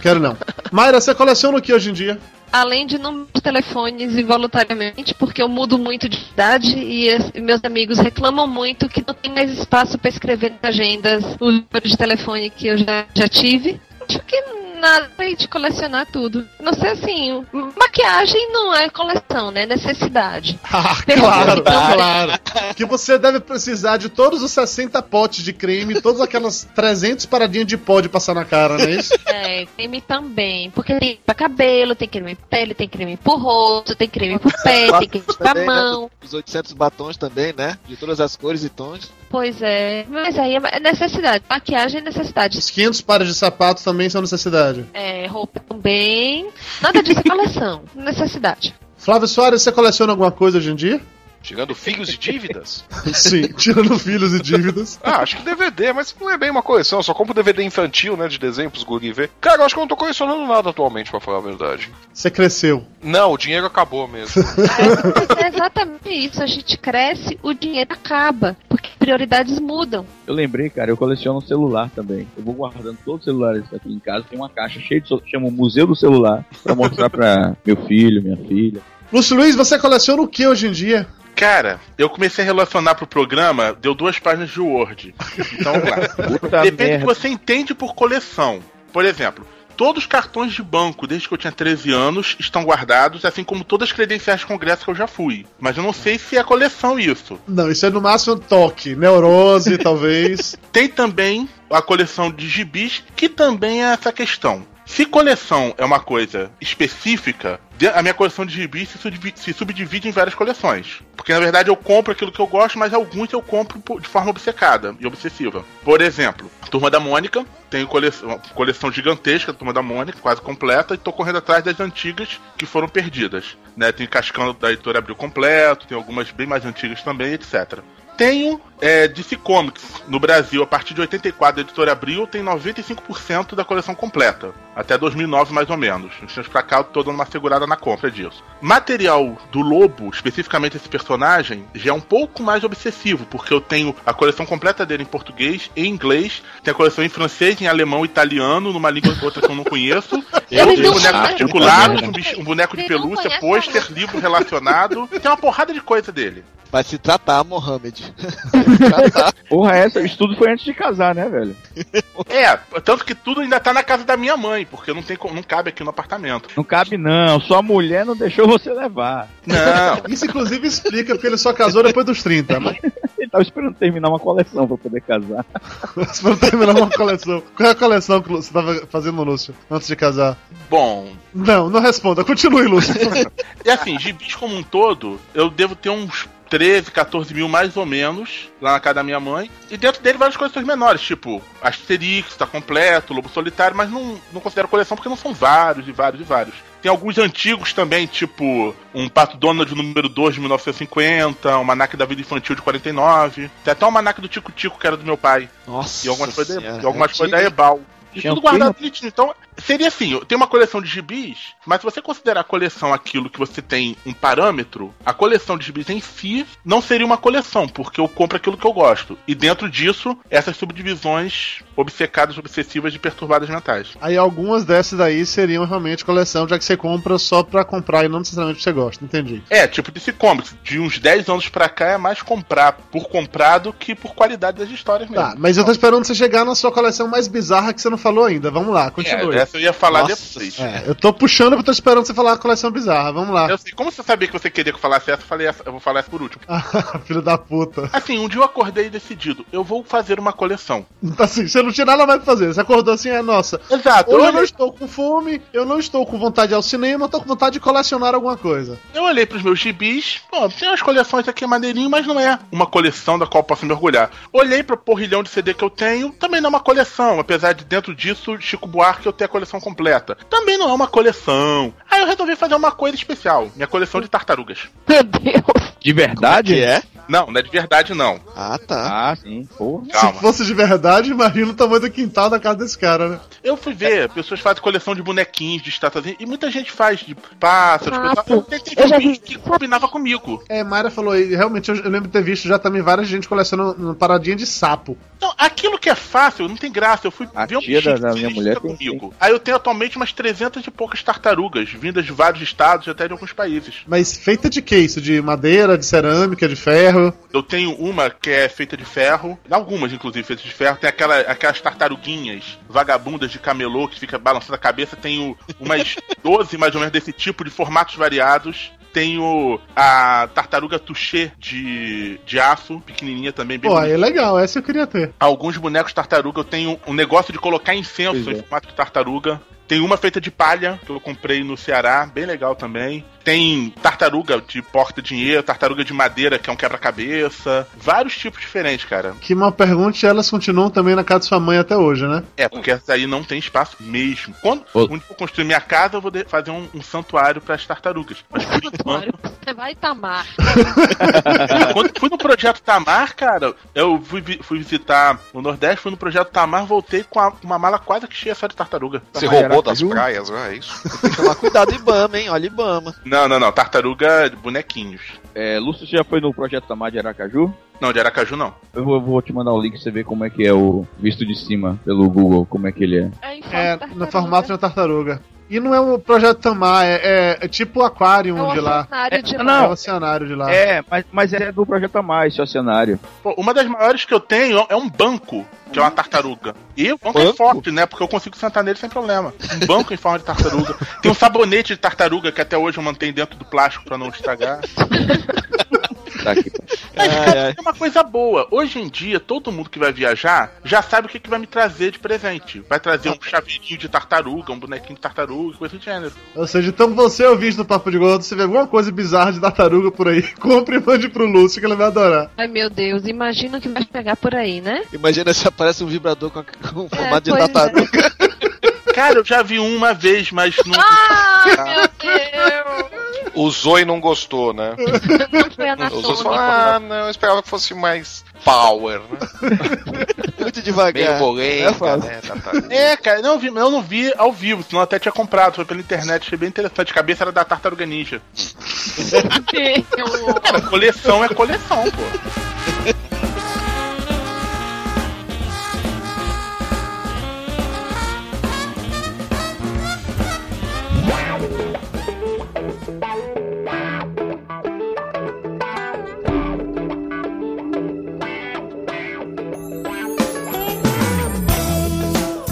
Quero não. Mayra, você coleciona o que hoje em dia? Além de número de telefones involuntariamente, porque eu mudo muito de idade e e meus amigos reclamam muito que não tem mais espaço para escrever nas agendas o número de telefone que eu já, já tive. Acho que nada de colecionar tudo. Não sei assim, maquiagem não é coleção, né? Necessidade. Ah, Claro, claro. Que você deve precisar de todos os 60 potes de creme, todas aquelas 300 paradinhas de pó de passar na cara, não é isso? É, creme também. Porque tem pra cabelo, tem creme pra pele, tem creme pro rosto, tem creme pro pé, tem creme pra Também, né? mão. Os 800 batons também, né? De todas as cores e tons. Pois é. Mas aí é necessidade. Maquiagem é necessidade. Os 500 pares de sapatos também são necessidade. É, roupa também. Nada disso é coleção. Necessidade. Flávio Soares, você coleciona alguma coisa hoje em dia? Tirando filhos e dívidas? Sim, tirando filhos e dívidas. Ah, acho que DVD, mas não é bem uma coleção. Eu só compro DVD infantil, né? De desenho pros guri ver. Cara, eu acho que eu não tô colecionando nada atualmente, pra falar a verdade. Você cresceu. Não, o dinheiro acabou mesmo. Mas é exatamente isso. A gente cresce, o dinheiro acaba. Porque prioridades mudam. Eu lembrei, cara, eu coleciono celular também. Eu vou guardando todos os celulares aqui em casa. Tem uma caixa cheia de. chama o Museu do Celular. Pra mostrar pra meu filho, minha filha. Lúcio Luiz, você coleciona o que hoje em dia? Cara, eu comecei a relacionar pro programa, deu duas páginas de Word. Então vamos lá. Puta Depende do que merda. você entende por coleção. Por exemplo, todos os cartões de banco, desde que eu tinha 13 anos, estão guardados, assim como todas as credenciais de congresso que eu já fui. Mas eu não sei se é coleção isso. Não, isso é no máximo toque, neurose, talvez. Tem também a coleção de gibis, que também é essa questão. Se coleção é uma coisa específica, a minha coleção de gibis se, subdivi- se subdivide em várias coleções. Porque na verdade eu compro aquilo que eu gosto, mas alguns eu compro de forma obcecada e obsessiva. Por exemplo, Turma da Mônica, tenho coleção, coleção gigantesca da Turma da Mônica, quase completa, e tô correndo atrás das antigas que foram perdidas. Né? Tem Cascando da editora Abril completo, tem algumas bem mais antigas também, etc. Tenho é, DC Comics no Brasil, a partir de 84 da editora Abril, tem 95% da coleção completa. Até 2009, mais ou menos. Uns anos pra cá, eu tô dando uma segurada na compra disso. Material do Lobo, especificamente esse personagem, já é um pouco mais obsessivo, porque eu tenho a coleção completa dele em português e inglês, tem a coleção em francês, em alemão e italiano, numa língua outra que eu não conheço. Eu tenho não boneco sabe. articulado, um, um boneco de pelúcia, pôster, livro relacionado. Tem uma porrada de coisa dele. Vai se tratar, Mohamed. Tratar. Porra, essa, o estudo foi antes de casar, né, velho? É, tanto que tudo ainda tá na casa da minha mãe, porque não, tem, não cabe aqui no apartamento. Não cabe não, sua mulher não deixou você levar. Não. Isso inclusive explica porque ele só casou depois dos 30. Mas... Ele tava esperando terminar uma coleção pra poder casar. Pra terminar uma coleção. Qual é a coleção que você tava fazendo, Lúcio, antes de casar? Bom, Não, não responda. Continue, Lúcio. e assim, gibis como um todo, eu devo ter uns 13, 14 mil mais ou menos lá na casa da minha mãe. E dentro dele várias coleções menores, tipo Asterix, tá completo, Lobo Solitário, mas não, não considero coleção porque não são vários e vários e vários. Tem alguns antigos também, tipo um Pato Donald número 2 de 1950, um Almanac da Vida Infantil de 49. Tem até um Almanac do Tico Tico que era do meu pai. Nossa. E algumas coisas e algumas coisas da Ebal. E Tinha tudo guardado bonitinho. Então, seria assim, eu tenho uma coleção de gibis, mas se você considerar a coleção aquilo que você tem um parâmetro, a coleção de gibis em si não seria uma coleção, porque eu compro aquilo que eu gosto. E dentro disso, essas subdivisões obcecadas, obsessivas de perturbadas mentais. Aí algumas dessas daí seriam realmente coleção, já que você compra só pra comprar e não necessariamente você gosta. Entendi. É, tipo DC Comics, de uns 10 anos pra cá é mais comprar por comprar do que por qualidade das histórias mesmo. Tá, mas eu tô esperando você chegar na sua coleção mais bizarra que você não falou ainda. Vamos lá, continue. É, essa eu ia falar Nossa depois. É, eu tô puxando eu tô esperando você falar a coleção bizarra. Vamos lá. Eu sei, como você sabia que você queria que eu falasse essa, eu, falei essa, eu vou falar essa por último. Filho da puta. Assim, um dia eu acordei decidido, eu vou fazer uma coleção. Assim, você não tinha nada mais pra fazer. Você acordou assim, é nossa. Exato, Ou eu eu não estou com fome, eu não estou com vontade de ir ao cinema, eu tô com vontade de colecionar alguma coisa. eu olhei pros meus gibis, pô, tem umas coleções aqui maneirinho, mas não é uma coleção da qual eu posso me orgulhar. Olhei pro porrilhão de CD que eu tenho, também não é uma coleção, apesar de dentro disso, Chico Buarque eu ter a coleção completa. Também não é uma coleção. Aí eu resolvi fazer uma coisa especial, minha coleção de tartarugas. Meu Deus. De verdade? Que é? Não, não é de verdade não. Ah, tá. Ah, sim, porra. Calma. Se fosse de verdade, imagina o tamanho do quintal da casa desse cara, né? Eu fui ver, pessoas fazem coleção de bonequinhos, de estátuas, e muita gente faz de pássaros, coisa- eu já vi. que combinava comigo. É, Mayra falou, e realmente eu, eu lembro de ter visto já também várias gente colecionando paradinha de sapo. Então, aquilo que é fácil, não tem graça. Eu fui A ver um tia da- bichinho da que minha fica mulher tem- comigo. Aí eu tenho atualmente umas 300 e poucas tartarugas, vindas de vários estados e até de alguns países. Mas feita de que isso? De madeira, de cerâmica, de ferro? Eu tenho uma que é feita de ferro, algumas inclusive feitas de ferro. Tem aquela, aquelas tartaruguinhas vagabundas de camelô que fica balançando a cabeça. Tenho umas 12 mais ou menos desse tipo, de formatos variados. Tenho a tartaruga touché de, de aço, pequenininha também, bem Pô, é legal, essa eu queria ter. Alguns bonecos tartaruga eu tenho um negócio de colocar incenso Pois é. em formato de tartaruga. Tem uma feita de palha, que eu comprei no Ceará, bem legal também. Tem tartaruga de porta-dinheiro, tartaruga de madeira, que é um quebra-cabeça. Vários tipos diferentes, cara. Que uma pergunta e elas continuam também na casa de sua mãe até hoje, né? É, porque essa aí não tem espaço mesmo. Quando um dia eu construir minha casa, eu vou fazer um, um santuário para as tartarugas. Mas por enquanto, Você vai tamar. quando fui no projeto Tamar, cara, eu fui, fui visitar o Nordeste, fui no projeto Tamar, voltei com a- uma mala quase que cheia só de tartaruga. Você roubou das praias, não é isso? Tem que tomar cuidado, Ibama, hein? Olha Ibama. Não, não, não. Tartaruga de bonequinhos. É, Lúcio você já foi no projeto Tamar de Aracaju? Não, de Aracaju não. Eu vou, vou te mandar o link pra você ver como é que é o visto de cima pelo Google, como é que ele é. É, em forma É, de tartaruga. no formato de uma tartaruga. E não é um projeto Tamar, é, é- é tipo o aquário É de lá. oceanário de É, lá. não. É o oceanário de lá. É, mas, mas é do projeto Tamar, esse oceanário. Pô, uma das maiores que eu tenho é um banco, que é uma tartaruga. E o banco é Banco? forte, né? Porque eu consigo sentar nele sem problema. Um banco em forma de tartaruga. Tem um sabonete de tartaruga que até hoje eu mantenho dentro do plástico pra não estragar. Tá. Mas, cara, é uma coisa boa. Hoje em dia, todo mundo que vai viajar já sabe o que, que vai me trazer de presente. Vai trazer um chaveirinho de tartaruga, um bonequinho de tartaruga, coisa do gênero. Ou seja, então você ouvinte do Papo de Gordo, você vê alguma coisa bizarra de tartaruga por aí, compre e mande pro Lúcio que ele vai adorar. Ai, meu Deus, imagina o que vai pegar por aí, né? Imagina se aparece um vibrador com, com formato de é. tartaruga. Cara, eu já vi um uma vez, mas não. Ai, meu Deus! Usou e não gostou, né? Não foi e anatômico. falou, ah, não, eu esperava que fosse mais power, né? Muito Meio devagar. polêmica, É fácil. né? tartaruga. É, cara, não, eu vi- eu não vi ao vivo, senão eu até tinha comprado, foi pela internet, achei bem interessante. A cabeça era da Tartaruga Ninja. Cara, coleção é coleção, pô.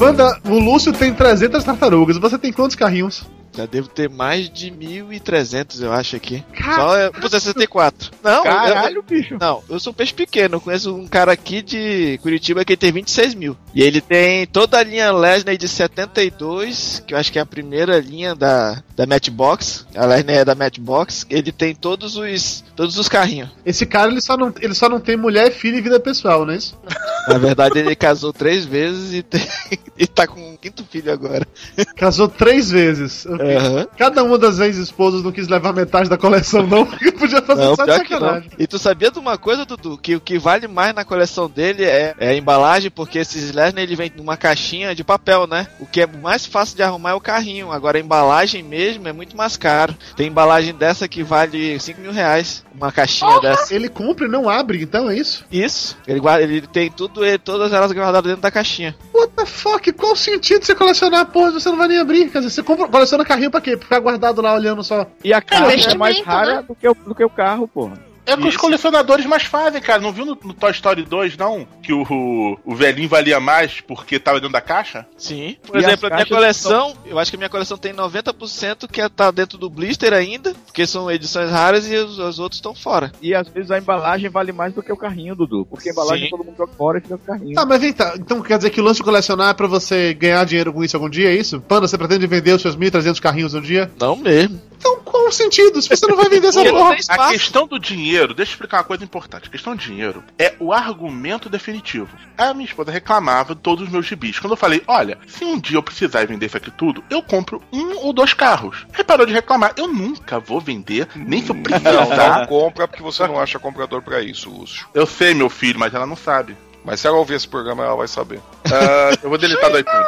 Wanda, o Lúcio tem 300 tartarugas, você tem quantos carrinhos? Já devo ter mais de 1.300, eu acho aqui. Só é pro 64. Não, eu- Caralho, bicho. não, eu sou peixe pequeno. Eu conheço um cara aqui de Curitiba que tem 26 mil. E ele tem toda a linha Lesney de 72, que eu acho que é a primeira linha da, da Matchbox. A Lesney é da Matchbox. Ele tem todos os todos os carrinhos. Esse cara, ele só, não, ele só não tem mulher, filho e vida pessoal, não é isso? Na verdade, ele casou três vezes e, tem, e tá com um quinto filho agora. Casou três vezes. Aham. Cada uma das ex-esposas não quis levar metade da coleção, não, porque podia fazer Não, só de sacanagem. E tu sabia de uma coisa, Dudu? Que o que vale mais na coleção dele é, é a embalagem, porque esses Lesnar ele vem numa caixinha de papel, né? O que é mais fácil de arrumar é o carrinho. Agora a embalagem mesmo é muito mais caro. Tem embalagem dessa que vale 5 mil reais. Uma caixinha dessa. Ele compra e não abre, então é isso? Isso. Ele, guarda, ele tem tudo, ele- todas elas guardadas dentro da caixinha. What the fuck? Qual o sentido de você colecionar a porra? Você não vai nem abrir. Quer dizer, você compra, coleciona carrinho pra quê? Pra ficar guardado lá olhando só. E a caixa é investimento, mais rara né? do, que o, do que o carro, porra. É que os colecionadores mais fazem, cara. Não viu no, no Toy Story 2, não? Que o, o, o velhinho valia mais porque tava dentro da caixa? Sim. Por E exemplo, a minha coleção, eu acho que a minha coleção tem 90% que é- tá dentro do blister ainda, porque são edições raras e os, os outros estão fora. E às vezes a embalagem vale mais do que o carrinho, Dudu. Porque a embalagem Sim. todo mundo joga fora e fica o carrinho. Tá, mas vem cá. Então quer dizer que o lance de colecionar é pra você ganhar dinheiro com isso algum dia, é isso? Panda, você pretende vender os seus 1.300 carrinhos um dia? Não mesmo. Então qual o sentido? Se você não vai vender essa não porra. A questão do dinheiro, deixa eu explicar uma coisa importante. A questão do dinheiro é o argumento definitivo. A minha esposa reclamava de todos os meus gibis. Quando eu falei, olha, se um dia eu precisar vender isso aqui tudo, eu compro um ou dois carros. Aí parou de reclamar. Eu nunca vou vender, nem se eu Não, precisar. não compra porque você não acha comprador pra isso, Lúcio. Eu sei, meu filho, mas ela não sabe. Mas se ela ouvir esse programa, ela vai saber. Ah, eu vou deletar do iTunes.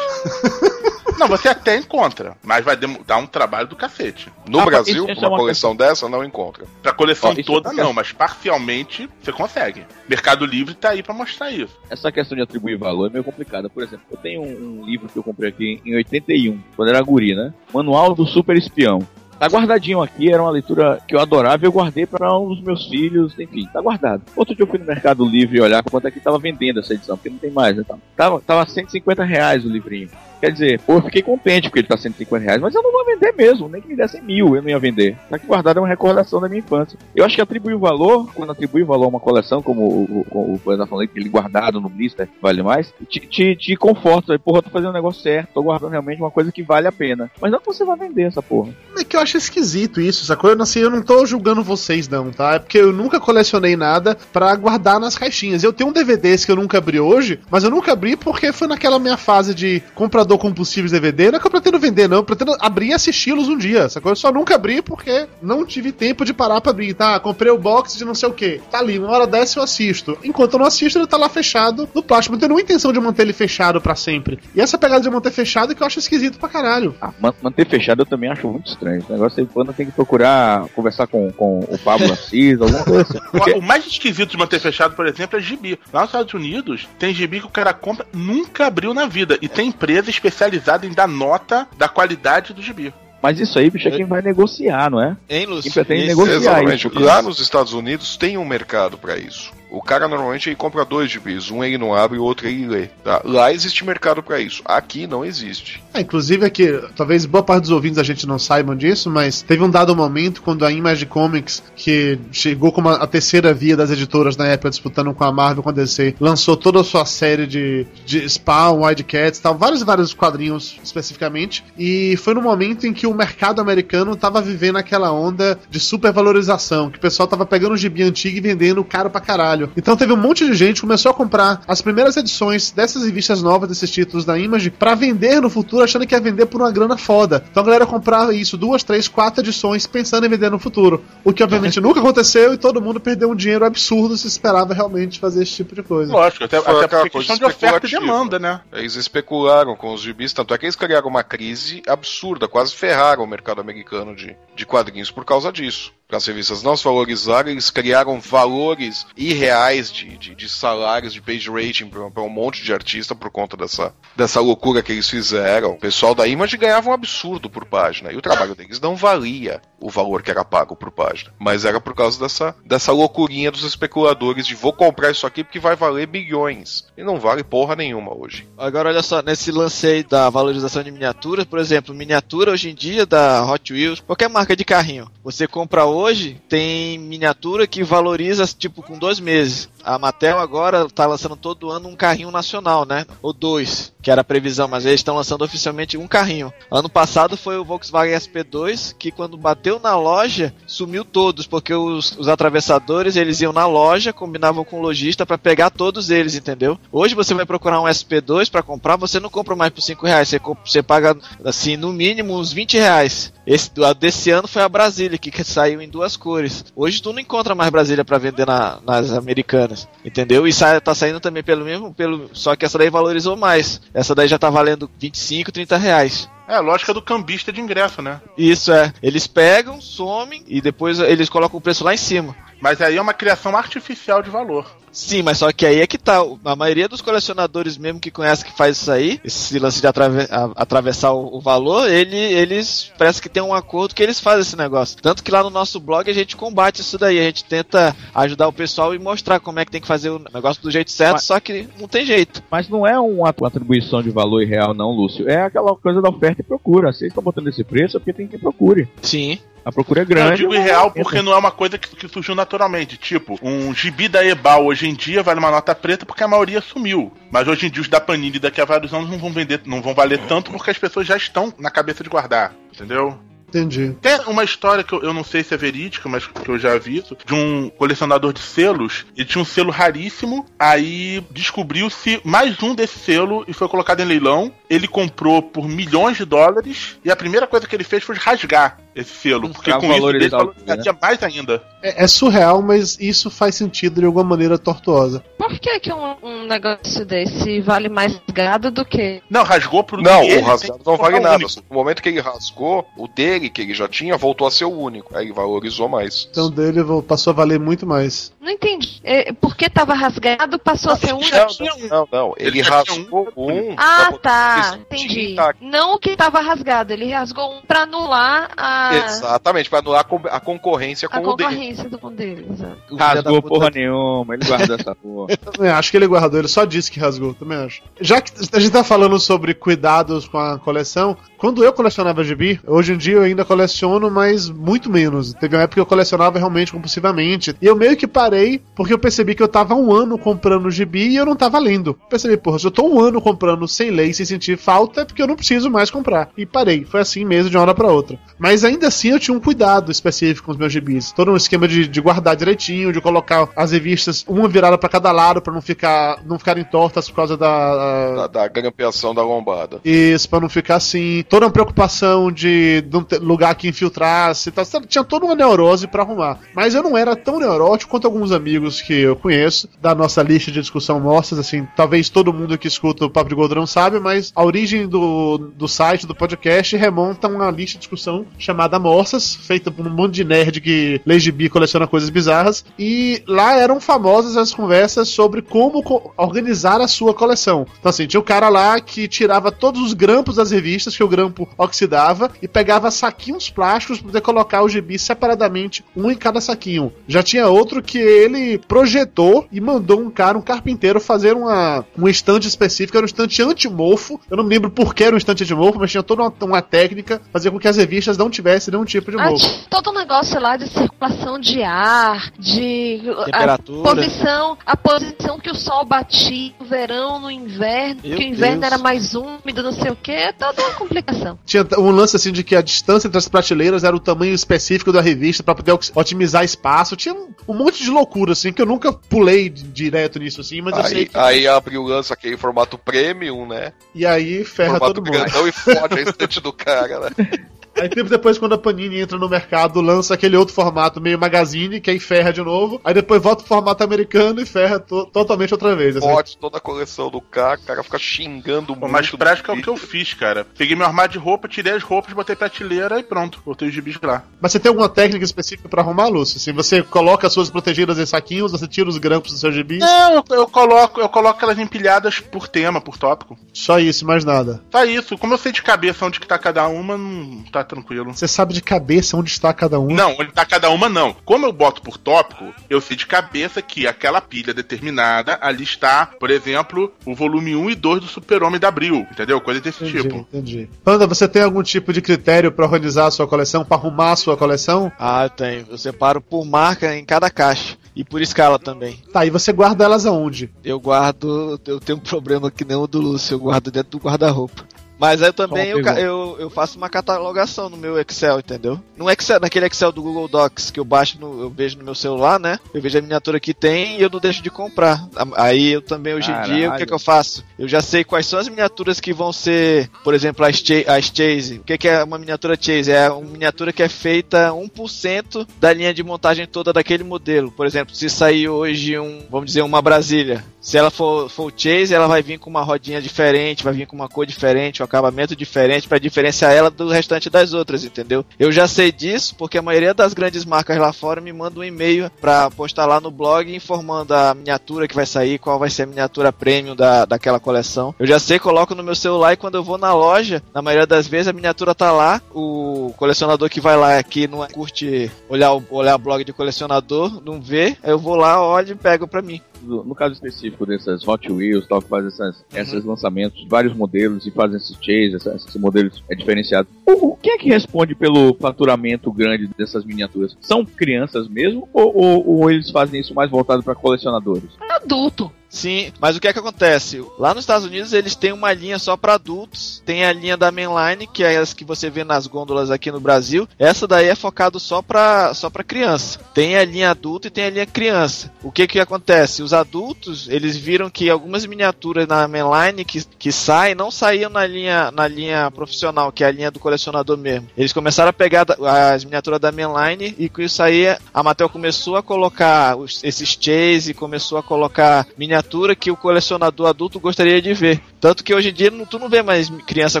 Não, você até encontra, mas vai dar um trabalho do cacete. No Ah, Brasil, isso- isso é uma uma coleção dessa não encontra. Pra coleção toda é- não, mas parcialmente você consegue. Mercado Livre tá aí pra mostrar isso. Essa questão de atribuir valor é meio complicada. Por exemplo, eu tenho um, um livro que eu comprei aqui em 81, quando era guri, né? Manual do Super Espião. Tá guardadinho aqui, era uma leitura que eu adorava e eu guardei para um dos meus filhos, enfim, tá guardado. Outro dia eu fui no Mercado Livre olhar quanto é que tava vendendo essa edição, porque não tem mais, né? Tava, tava 150 reais o livrinho. Quer dizer, pô, eu fiquei contente porque ele tá 150 reais, mas eu não vou vender mesmo, nem que me dessem mil, eu não ia vender. Tá aqui guardado é uma recordação da minha infância. Eu acho que atribuir valor, quando atribui valor a uma coleção, como o, o, o Coisa falou, aquele guardado no blister vale mais, te, te, te conforta, porra, eu tô fazendo o negócio certo, tô guardando realmente uma coisa que vale a pena. Mas não que você vai vender essa porra. É que eu acho esquisito isso, sacou? Eu, assim, eu não tô julgando vocês, não, tá? É porque eu nunca colecionei nada pra guardar nas caixinhas. Eu tenho um DVDs que eu nunca abri hoje, mas eu nunca abri porque foi naquela minha fase de comprador compulsivo de DVD. Não é que eu pretendo vender, não. Eu pretendo abrir e assisti-los um dia, sacou? Eu só nunca abri porque não tive tempo de parar pra abrir, tá? Comprei o box de não sei o que. Tá ali, uma hora dessa eu assisto. Enquanto eu não assisto, ele tá lá fechado no plástico. Não tenho nenhuma intenção de manter ele fechado pra sempre. E essa pegada de manter fechado é que eu acho esquisito pra caralho. Ah, man- manter fechado eu também acho muito estranho. Esse negócio aí, quando tem que procurar conversar com, com o Pablo Assis, alguma coisa assim. O, o mais esquisito de manter fechado, por exemplo, é gibi. Lá nos Estados Unidos, tem gibi que o cara compra, nunca abriu na vida. E tem empresa especializada em dar nota da qualidade do gibi. Mas isso aí, bicho, é quem vai negociar, não é? Hein, Lúcio? Quem pretende Esse- negociar Exatamente. isso. Lá nos Estados Unidos tem um mercado pra isso. O cara normalmente ele compra dois gibis, um ele não abre, o outro ele lê. tá? Lá existe mercado pra isso. Aqui não existe. É, inclusive aqui, talvez boa parte dos ouvintes a gente não saibam disso, mas teve um dado momento quando a Image Comics, que chegou como a, terceira via das editoras na época, disputando com a Marvel, com a DC, lançou toda a sua série de, de Spawn, Wildcats tal, vários e vários quadrinhos especificamente, e foi no momento em que o mercado americano tava vivendo aquela onda de supervalorização, que o pessoal tava pegando o gibi antigo e vendendo caro pra caralho. Então teve um monte de gente que começou a comprar as primeiras edições dessas revistas novas, desses títulos da Image, pra vender no futuro, achando que ia vender por uma grana foda. Então a galera comprava isso, duas, três, quatro edições, pensando em vender no futuro. O que obviamente nunca aconteceu e todo mundo perdeu um dinheiro absurdo se esperava realmente fazer esse tipo de coisa. Lógico, até, Foi até porque é questão de oferta e demanda, né? Eles especularam com os gibis, tanto é que eles criaram uma crise absurda, quase ferraram o mercado americano de, de quadrinhos por causa disso. Para as revistas não se valorizarem, eles criaram valores irreais de, de, de salários, de page rating para um monte de artista por conta dessa, dessa loucura que eles fizeram. O pessoal da Image ganhava um absurdo por página e o trabalho deles não valia o valor que era pago por página. Mas era por causa dessa, dessa loucurinha dos especuladores de vou comprar isso aqui porque vai valer bilhões. E não vale porra nenhuma hoje. Agora olha só, nesse lance aí da valorização de miniaturas, por exemplo, miniatura hoje em dia da Hot Wheels, qualquer marca de carrinho, você compra hoje, tem miniatura que valoriza tipo com dois meses. A Mattel agora tá lançando todo ano um carrinho nacional, né? Ou dois, que era a previsão, mas eles estão lançando oficialmente um carrinho. Ano passado foi o Volkswagen SP2, que quando bateu na loja, sumiu todos, porque os, os atravessadores eles iam na loja, combinavam com o lojista para pegar todos eles, entendeu? Hoje você vai procurar um SP2 para comprar, você não compra mais por 5 reais, você, comp- você paga assim, no mínimo uns 20 reais. Esse a desse ano foi a Brasília, que, que saiu em duas cores. Hoje tu não encontra mais Brasília para vender na- nas americanas, entendeu? E sai, tá saindo também pelo mesmo, pelo, só que essa daí valorizou mais. Essa daí já tá valendo 25, 30 reais. É a lógica do cambista de ingresso, né? Isso é. Eles pegam, somem e depois eles colocam o preço lá em cima. Mas aí é uma criação artificial de valor. Sim, mas só que aí é que tá. A maioria dos colecionadores mesmo que conhece que faz isso aí, esse lance de atrave- atravessar o, o valor, ele, eles parece que tem um acordo que eles fazem esse negócio. Tanto que lá no nosso blog a gente combate isso daí, a gente tenta ajudar o pessoal e mostrar como é que tem que fazer o negócio do jeito certo, Mas- só que não tem jeito. Mas não é uma uma atribuição de valor irreal, não, Lúcio. É aquela coisa da oferta e procura. Vocês estão botando esse preço é porque tem quem procure. Sim. A procura é grande. eu digo irreal porque não é uma coisa que, que surgiu naturalmente. Tipo, um gibi da Ebal hoje em dia vale uma nota preta porque a maioria sumiu. Mas hoje em dia os da Panini daqui a vários anos não vão vender, não vão valer tanto porque as pessoas já estão na cabeça de guardar. Entendeu? Entendi. Tem uma história que eu, eu não sei se é verídica, mas que eu já vi isso, de um colecionador de selos. Ele tinha um selo raríssimo, aí descobriu-se mais um desse selo e foi colocado em leilão. Ele comprou por milhões de dólares e a primeira coisa que ele fez foi rasgar esse selo, porque Pra com isso ele valorizar o valorizaria mais ainda. É, é surreal, mas isso faz sentido de alguma maneira tortuosa. Por que, que um, um negócio desse vale mais gado do que. Não, rasgou pro Não, o rasgado não vale nada. único. No momento que ele rasgou, o dele, que ele já tinha, voltou a ser o único. Aí ele valorizou mais. Então dele passou a valer muito mais. Não entendi. É, porque tava rasgado, passou a ser um. tinha um. Não, não. Ele, Ele rasgou um. Ah, tá. Entendi. Tá. Não o que tava rasgado, ele rasgou um pra anular a, Exatamente, pra anular a con- a concorrência com a o dele. concorrência do com dele. exato. Rasgou porra nenhuma, ele guardou essa porra. Também acho que ele guardou, ele só disse que rasgou, também acho. Já que a gente tá falando sobre cuidados com a coleção, quando eu colecionava gibi, hoje em dia eu ainda coleciono, mas muito menos. Teve uma época que eu colecionava realmente compulsivamente. E eu meio que parei porque eu percebi que eu tava um ano comprando gibi e eu não tava lendo. Percebi, porra, se eu tô um ano comprando sem ler e sem sentir falta, é porque eu não preciso mais comprar. E parei. Foi assim mesmo, de uma hora pra outra. Mas ainda assim eu tinha um cuidado específico com os meus gibis. Todo um esquema de, de guardar direitinho, de colocar as revistas uma virada pra cada lado pra não ficar não ficarem tortas por causa da, Da, da grampeação da lombada. isso, pra não ficar assim. Toda uma preocupação de não ter lugar que infiltrasse. Tá, tinha toda uma neurose pra arrumar. Mas eu não era tão neurótico quanto alguns amigos que eu conheço, da nossa lista de discussão Morsas, assim. Talvez todo mundo que escuta o Papo de Goldrão sabe, mas a origem do, do site, do podcast, remonta a uma lista de discussão chamada Morsas, feita por um monte de nerd que lê gibi coleciona coisas bizarras. E lá eram famosas as conversas sobre como co- organizar a sua coleção. Então, assim, tinha o cara lá que tirava todos os grampos das revistas, que o grampo oxidava, e pegava saquinhos plásticos para poder colocar o gibi separadamente, um em cada saquinho. Já tinha outro que ele projetou e mandou um cara, um carpinteiro, fazer uma, um estante específico, era um estante anti-mofo. Eu não me lembro por que era um estante anti-mofo, mas tinha toda uma, uma técnica, fazer com que as revistas não tivessem nenhum tipo de Ah, mofo. tinha todo um negócio lá de circulação de ar, de Temperatura. a posição, a posição que o sol batia no verão, no inverno, Meu que o inverno Deus. era mais úmido, não sei o que, é toda uma complicação. Tinha um lance assim de que a distância entre as prateleiras era o tamanho específico da revista pra poder otimizar espaço. Tinha um, um monte de loucura, assim, que eu nunca pulei direto nisso, assim, mas eu sei Aí, que. aí abre o lance aquele formato premium, né? E aí ferra formato todo mundo. grandão e fode a estante do cara, né? Aí tempo depois, quando a Panini entra no mercado, lança aquele outro formato meio magazine, que aí ferra de novo. Aí depois volta o formato americano e ferra to- totalmente outra vez. Assim. Fode toda a coleção do cara, o cara fica xingando Pô, muito. mais prático é o que eu fiz, cara. Peguei meu armário de roupa, tirei as roupas, botei prateleira e pronto. Botei os gibis lá. Mas você tem alguma técnica específica pra arrumar, Lúcio? Assim, você coloca as suas protegidas em saquinhos, você tira os grampos dos seus gibis? Não, eu, eu coloco, eu coloco elas empilhadas por tema, por tópico. Só isso, mais nada. Tá isso. Como eu sei de cabeça onde que tá cada uma, não tá tá tranquilo. Você sabe de cabeça onde está cada um? Não, onde tá cada uma, não. Como eu boto por tópico, eu sei de cabeça que aquela pilha determinada, ali está, por exemplo, o volume 1 e 2 do Super-Homem da Abril, entendeu? Coisa desse Entendi, tipo. entendi. Panda, você tem algum tipo de critério pra organizar a sua coleção, pra arrumar a sua coleção? Ah, eu tenho. Eu separo por marca em cada caixa. E por escala também. Tá, e você guarda elas aonde? Eu guardo. Eu tenho um problema que nem o do Lúcio, eu guardo dentro do guarda-roupa. Mas aí eu também eu, eu, eu faço uma catalogação no meu Excel, entendeu? No Excel, naquele Excel do Google Docs que eu baixo, no, eu vejo no meu celular, né? Eu vejo a miniatura que tem e eu não deixo de comprar. Aí eu também, hoje em dia, o que, Caralho. que eu faço? Eu já sei quais são as miniaturas que vão ser, por exemplo, as, cha as Chase. O que, que é uma miniatura Chase? É uma miniatura que é feita 1% da linha de montagem toda daquele modelo. Por exemplo, se sair hoje um, vamos dizer, uma Brasília. Se ela for, for Chase, ela vai vir com uma rodinha diferente, vai vir com uma cor diferente, um acabamento diferente pra diferenciar ela do restante das outras, entendeu? Eu já sei disso porque a maioria das grandes marcas lá fora me manda um e-mail pra postar lá no blog informando a miniatura que vai sair, qual vai ser a miniatura premium da, daquela coleção. Eu já sei, coloco no meu celular e quando eu vou na loja, na maioria das vezes a miniatura tá lá, o colecionador que vai lá aqui não curte olhar o olhar blog de colecionador, não vê, eu vou lá, olho e pego pra mim. No no caso específico dessas Hot Wheels, tal, que faz essas, esses lançamentos de vários modelos e fazem esses chase, essa- esses modelos é diferenciado. O, o que é que responde pelo faturamento grande dessas miniaturas? São crianças mesmo ou, ou- ou eles fazem isso mais voltado para colecionadores? Adulto. Sim, mas o que é que acontece? Lá nos Estados Unidos eles têm uma linha só para adultos, tem a linha da mainline, que é as que você vê nas gôndolas aqui no Brasil. Essa daí é focado só para só para criança. Tem a linha adulto e tem a linha criança. O que que acontece? Os adultos, eles viram que algumas miniaturas na mainline que, que saem não saíam na linha na linha profissional, que é a linha do colecionador mesmo. Eles começaram a pegar as miniaturas da mainline e com isso aí a Mattel começou a colocar os- esses chase, começou a colocar miniatura que o colecionador adulto gostaria de ver. Tanto que hoje em dia não- tu não vê mais criança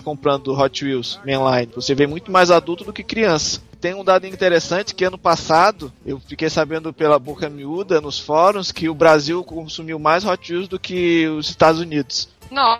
comprando Hot Wheels mainline, você vê muito mais adulto do que criança. Tem um dado interessante que ano passado eu fiquei sabendo pela boca miúda nos fóruns que o Brasil consumiu mais Hot Wheels do que os Estados Unidos.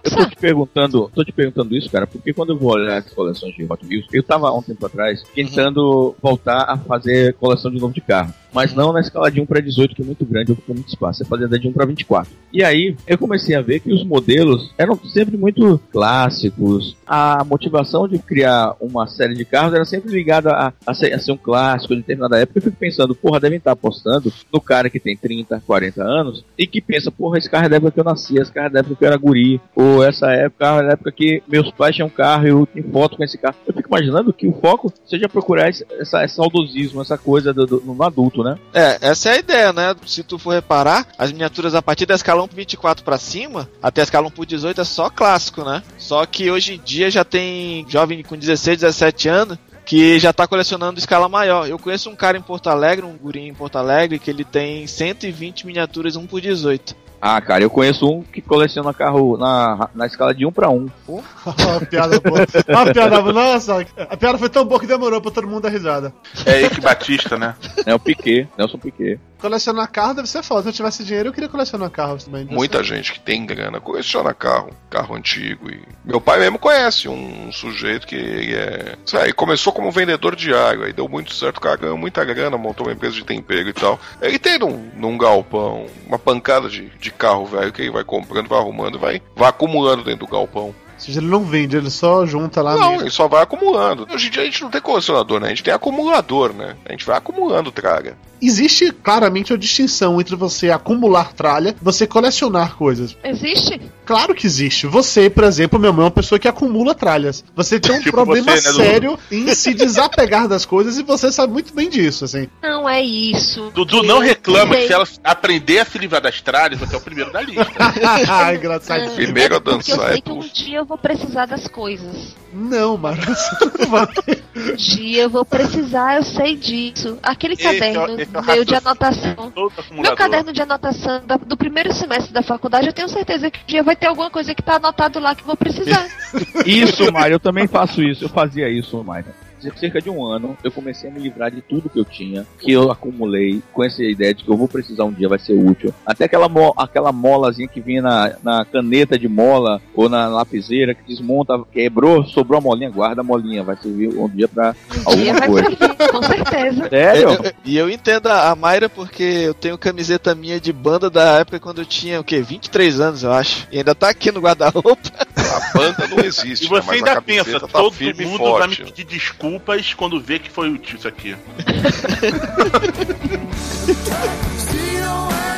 Eu tô te perguntando, tô te perguntando isso, cara, porque quando eu vou olhar as coleções de Hot Wheels, eu tava há um tempo atrás tentando voltar a fazer coleção de novo de carro. Mas não na escala de 1 para 18, que é muito grande, ocupa muito espaço. É fazer da de 1 para 24. E aí, eu comecei a ver que os modelos eram sempre muito clássicos. A motivação de criar uma série de carros era sempre ligada a, a, ser, a ser um clássico de determinada época. Eu fico pensando, porra, devem estar apostando no cara que tem 30, 40 anos e que pensa, porra, esse carro é da época que eu nasci, esse carro é da época que eu era guri, ou essa época é da época que meus pais tinham carro e eu tenho foto com esse carro. Eu fico imaginando que o foco seja procurar esse, essa, esse saudosismo, essa coisa do, do- no adulto, né? É, essa é a ideia, né? Se tu for reparar, as miniaturas a partir da escala 1 por 24 pra cima, até a escala 1 por 18 é só clássico, né? Só que hoje em dia já tem jovem com 16, 17 anos que já tá colecionando escala maior. Eu conheço um cara em Porto Alegre, um gurinho em Porto Alegre, que ele tem 120 miniaturas 1 por 18. Ah, cara, eu conheço um que coleciona carro na, na escala de 1 para 1. Uma piada boa. Uma piada boa. Nossa, a piada foi tão boa que demorou pra todo mundo dar risada. É Ike Batista, né? É o Piquet, Nelson Piquet. Colecionar carro deve ser foda. Se eu tivesse dinheiro, eu queria colecionar carros também. Deve Muita ser- gente que tem grana coleciona carro, carro antigo. E meu pai mesmo conhece um sujeito que ele é. ele começou como vendedor diário, aí deu muito certo, o cara ganhou muita grana, montou uma empresa de tempero e tal. Ele tem num, num galpão uma pancada de, de carro velho que ele vai comprando, vai arrumando, vai, vai acumulando dentro do galpão. Ou seja, ele não vende, ele só junta lá Não, mesmo. ele só vai acumulando. Hoje em dia a gente não tem colecionador, né? A gente tem acumulador, né? A gente vai acumulando traga. Existe claramente a distinção entre você acumular tralha e você colecionar coisas. Existe? Claro que existe. Você, por exemplo, meu irmão, é uma pessoa que acumula tralhas. Você tem um Tipo problema você, né, Dudu? sério em se desapegar das coisas e você sabe muito bem disso, assim. Não é isso. Dudu não reclama que Sei. se ela aprender a se livrar das tralhas, você é o primeiro da lista. Ai, engraçado. Primeiro a Porque eu dançar é sei que um dia eu vou precisar das coisas. Não, mano, você não vai. Um dia eu vou precisar, eu sei disso. Aquele Esse é o- caderno é o meu de anotação. Meu caderno de anotação da- do primeiro semestre da faculdade, eu tenho certeza que um dia vai ter alguma coisa que tá anotado lá que eu vou precisar. Isso, Mário, eu também faço isso. Eu fazia isso, Mário. Cerca de um ano, eu comecei a me livrar de tudo que eu tinha, que eu acumulei, com essa ideia de que eu vou precisar um dia, vai ser útil. Até aquela, mo aquela molazinha que vinha na, na caneta de mola ou na lapiseira que desmonta, quebrou, sobrou a molinha, guarda a molinha, vai servir um dia pra dia alguma vai coisa. servir, com certeza. Sério? Eu- eu- E eu entendo a a Mayra porque eu tenho camiseta minha de banda da época quando eu tinha, o quê? 23 anos, eu acho. E ainda tá aqui no guarda-roupa. A banda não existe, E né, você mas a ainda camiseta pensa, tá todo e mundo vai me forte. pedir desculpas quando vê que foi útil isso aqui.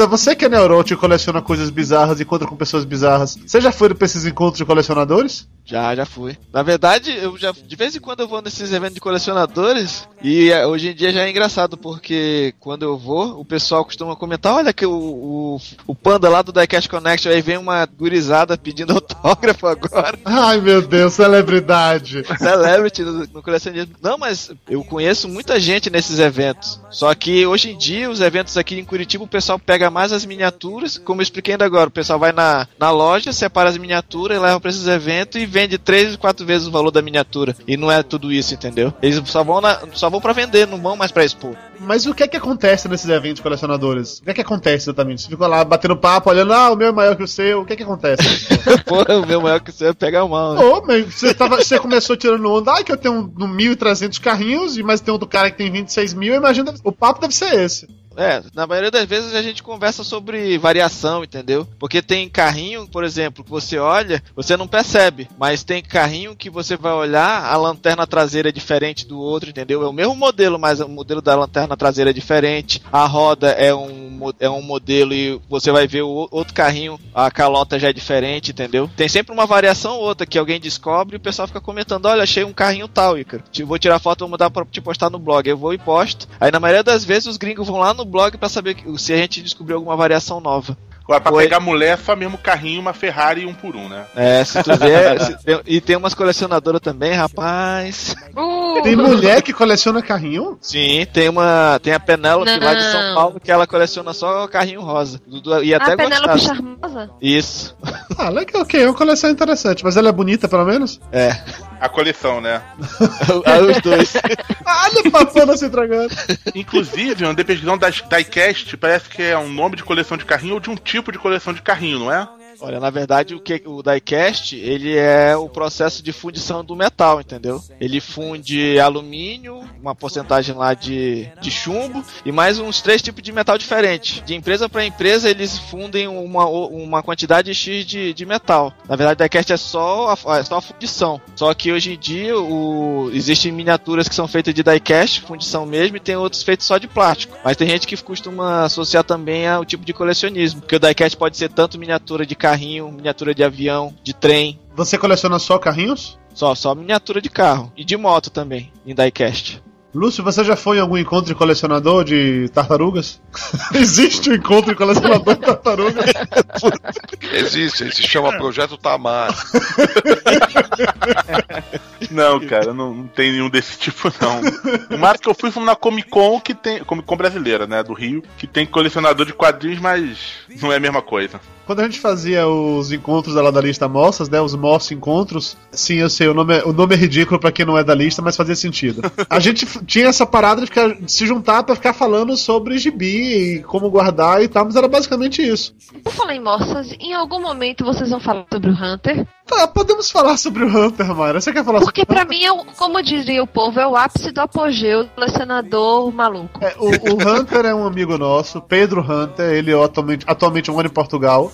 Panda, você que é neurótico e coleciona coisas bizarras e encontra com pessoas bizarras, você já foi pra esses encontros de colecionadores? Já, já fui. Na verdade, eu já de vez em quando eu vou nesses eventos de colecionadores e é, hoje em dia já é engraçado porque quando eu vou, o pessoal costuma comentar, olha que o, o, o panda lá do Diecast Connection aí vem uma gurizada pedindo autógrafo agora. Ai meu Deus, celebridade! Celebrity no, no colecionismo. Não, mas eu conheço muita gente nesses eventos. Só que hoje em dia, os eventos aqui em Curitiba, o pessoal pega mais as miniaturas. Como eu expliquei ainda agora, o pessoal vai na, na loja, separa as miniaturas, leva pra esses eventos e vende três, quatro vezes o valor da miniatura. E não é tudo isso, entendeu? Eles só vão, na, só vão pra vender, não vão mais pra expor. Mas o que é que acontece nesses eventos de colecionadores? O que é que acontece exatamente? Você ficou lá batendo papo, olhando, ah, o meu é maior que o seu, o que é que acontece? Porra, o meu maior que o seu é pegar mal. né? Ô, mas você, tava, você começou tirando onda, ai que eu tenho no 1.300 carrinhos, e mas tem outro cara que tem 26 mil, imagina, o papo deve ser esse. É, na maioria das vezes a gente conversa sobre variação, entendeu? Porque tem carrinho, por exemplo, que você olha, você não percebe, mas tem carrinho que você vai olhar, a lanterna traseira é diferente do outro, entendeu? É o mesmo modelo, mas o modelo da lanterna traseira é diferente, a roda é um, é um modelo e você vai ver o outro carrinho, a calota já é diferente, entendeu? Tem sempre uma variação ou outra que alguém descobre e o pessoal fica comentando, olha, achei um carrinho tal, Vou tirar foto, vou mandar pra te postar no blog. Eu vou e posto. Aí na maioria das vezes os gringos vão lá no blog pra saber se a gente descobriu alguma variação nova. Agora, pra Oi. pegar mulher, é só mesmo carrinho, uma Ferrari e um por um, né? É, se tu ver. se- tem- e tem umas colecionadoras também, rapaz. Uh, Tem mulher que coleciona carrinho? Sim, tem uma. Tem a Penélope lá de São. Paulo que ela coleciona só carrinho rosa. Ia até a Penélope. Charmosa? Isso. Ah, legal, ok, é uma coleção interessante, mas ela é bonita pelo menos? É. A coleção, né? Os dois. Olha o papana se entregando. Inclusive, eu andei pesquisando das diecast, parece que é um nome de coleção de carrinho ou de um tipo de coleção de carrinho, não é? Olha, na verdade, o que o diecast, ele é o processo de fundição do metal, entendeu? Ele funde alumínio, uma porcentagem lá de, de chumbo e mais uns três tipos de metal diferentes. De empresa para empresa, eles fundem uma, uma quantidade X de, de metal. Na verdade, diecast é só a, é só a fundição. Só que hoje em dia, o, existem miniaturas que são feitas de diecast, fundição mesmo, e tem outros feitos só de plástico. Mas tem gente que costuma associar também ao tipo de colecionismo, porque o diecast pode ser tanto miniatura de carrinho, miniatura de avião, de trem, Você coleciona só carrinhos? só, só miniatura de carro. E de moto também, em diecast. Lúcio, você já foi em algum encontro de colecionador de tartarugas? Existe um encontro de colecionador de tartarugas? Existe, ele se chama Projeto Tamar. Não, cara, não, não tem nenhum desse tipo, não. O máximo que eu fui foi na Comic Con, que tem. Comic Con brasileira, né? Do Rio, que tem colecionador de quadrinhos, mas não é a mesma coisa. Quando a gente fazia os encontros lá da lista Mossas, né? Os Moss Encontros, sim, eu sei, o nome, é, o nome é ridículo pra quem não é da lista, mas fazia sentido. A gente tinha essa parada de, ficar, de se juntar pra ficar falando sobre gibi e como guardar e tal, mas era basicamente isso. Por falar em moças, em algum momento vocês vão falar sobre o Hunter? Tá, podemos falar sobre o Hunter, Mayra. Você quer falar Porque sobre pra mim, é o- como diria o povo, é o ápice do apogeu do colecionador maluco. É, o, o Hunter é um amigo nosso, Pedro Hunter, ele é atualmente, atualmente mora em Portugal.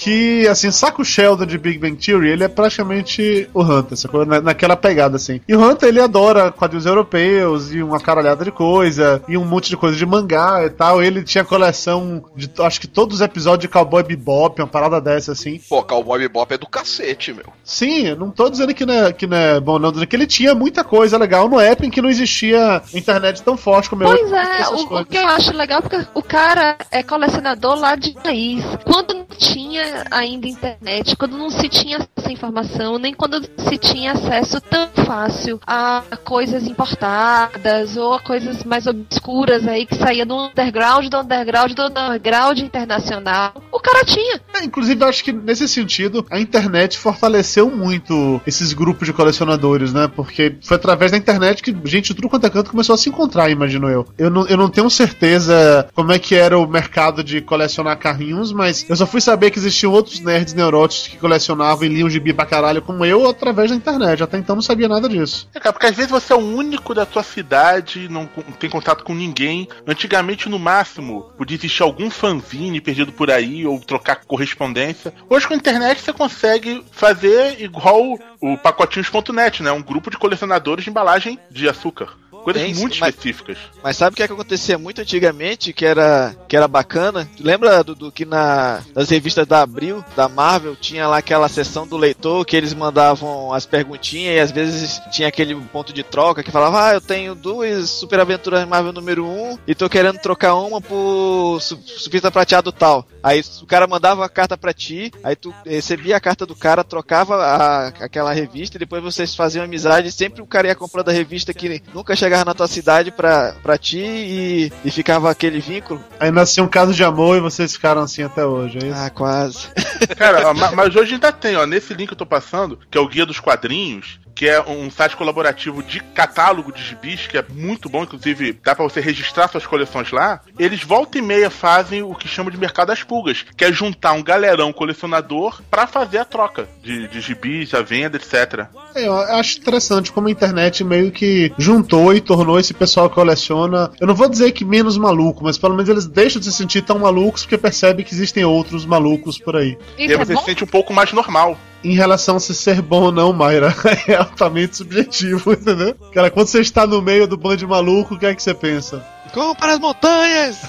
Que, assim, saca o Sheldon de Big Bang Theory, ele é praticamente o Hunter, sacou? Na, naquela pegada, assim. E o Hunter, ele adora quadrinhos europeus e uma caralhada de coisa, e um monte de coisa de mangá e tal. Ele tinha coleção de, acho que todos os episódios de Cowboy Bebop, uma parada dessa, assim. Pô, Cowboy Bebop é do cacete, meu. Sim, eu não tô dizendo que não é, que não é bom, não. Dizendo que ele tinha muita coisa legal no época em que não existia internet tão forte como Pois eu é, o, o que eu acho legal é porque o cara é colecionador lá de raiz. Quando não tinha, ainda internet, quando não se tinha essa informação, nem quando se tinha acesso tão fácil a coisas importadas ou a coisas mais obscuras aí que saía do underground, do underground, do underground internacional. O cara tinha. É, inclusive, eu acho que nesse sentido, a internet fortaleceu muito esses grupos de colecionadores, né? Porque foi através da internet que gente de tudo quanto é canto começou a se encontrar, imagino eu. Eu não, eu não tenho certeza como é que era o mercado de colecionar carrinhos, mas eu só fui saber que existiam outros nerds neuróticos que colecionavam e liam gibi pra caralho como eu através da internet. Até então não sabia nada disso. É, cara, porque às vezes você é o único da tua cidade, não tem contato com ninguém. Antigamente, no máximo, podia existir algum fanzine perdido por aí ou trocar correspondência. Hoje, com a internet, você consegue fazer igual o pacotinhos.net, né? Um grupo de colecionadores de embalagem de açúcar. Coisas Tem, muito mas- específicas. Mas sabe o que, é que acontecia muito antigamente, que era, que era bacana? Lembra do, do que na, nas revistas da Abril, da Marvel, tinha lá aquela sessão do leitor que eles mandavam as perguntinhas e às vezes tinha aquele ponto de troca que falava: Ah, eu tenho duas Super Aventuras Marvel número 1 e tô querendo trocar uma por su- surfista prateado tal. Aí o cara mandava a carta pra ti, aí tu recebia a carta do cara, trocava a- aquela revista e depois vocês faziam amizade. Sempre o cara ia comprando a revista que nunca chegava na tua cidade pra, pra ti e, e ficava aquele vínculo. Aí nasceu um caso de amor e vocês ficaram assim até hoje, é isso? Ah, quase. Cara, ó, mas hoje ainda tem, ó, nesse link que eu tô passando, que é o Guia dos Quadrinhos, que é um site colaborativo de catálogo de gibis, que é muito bom, inclusive dá pra você registrar suas coleções lá. Eles volta e meia fazem o que chamam de mercado das pulgas, que é juntar um galerão colecionador pra fazer a troca de, de gibis, a venda, etc. É, eu acho interessante como a internet meio que juntou e tornou esse pessoal que coleciona. Eu não vou dizer que menos maluco, mas pelo menos eles deixam de se sentir tão malucos porque percebem que existem outros malucos por aí. e aí você se sente um pouco mais normal. Em relação a se ser bom ou não, Mayra, é altamente subjetivo, entendeu? Cara, quando você está no meio do bando de maluco, o que é que você pensa? Como para as montanhas!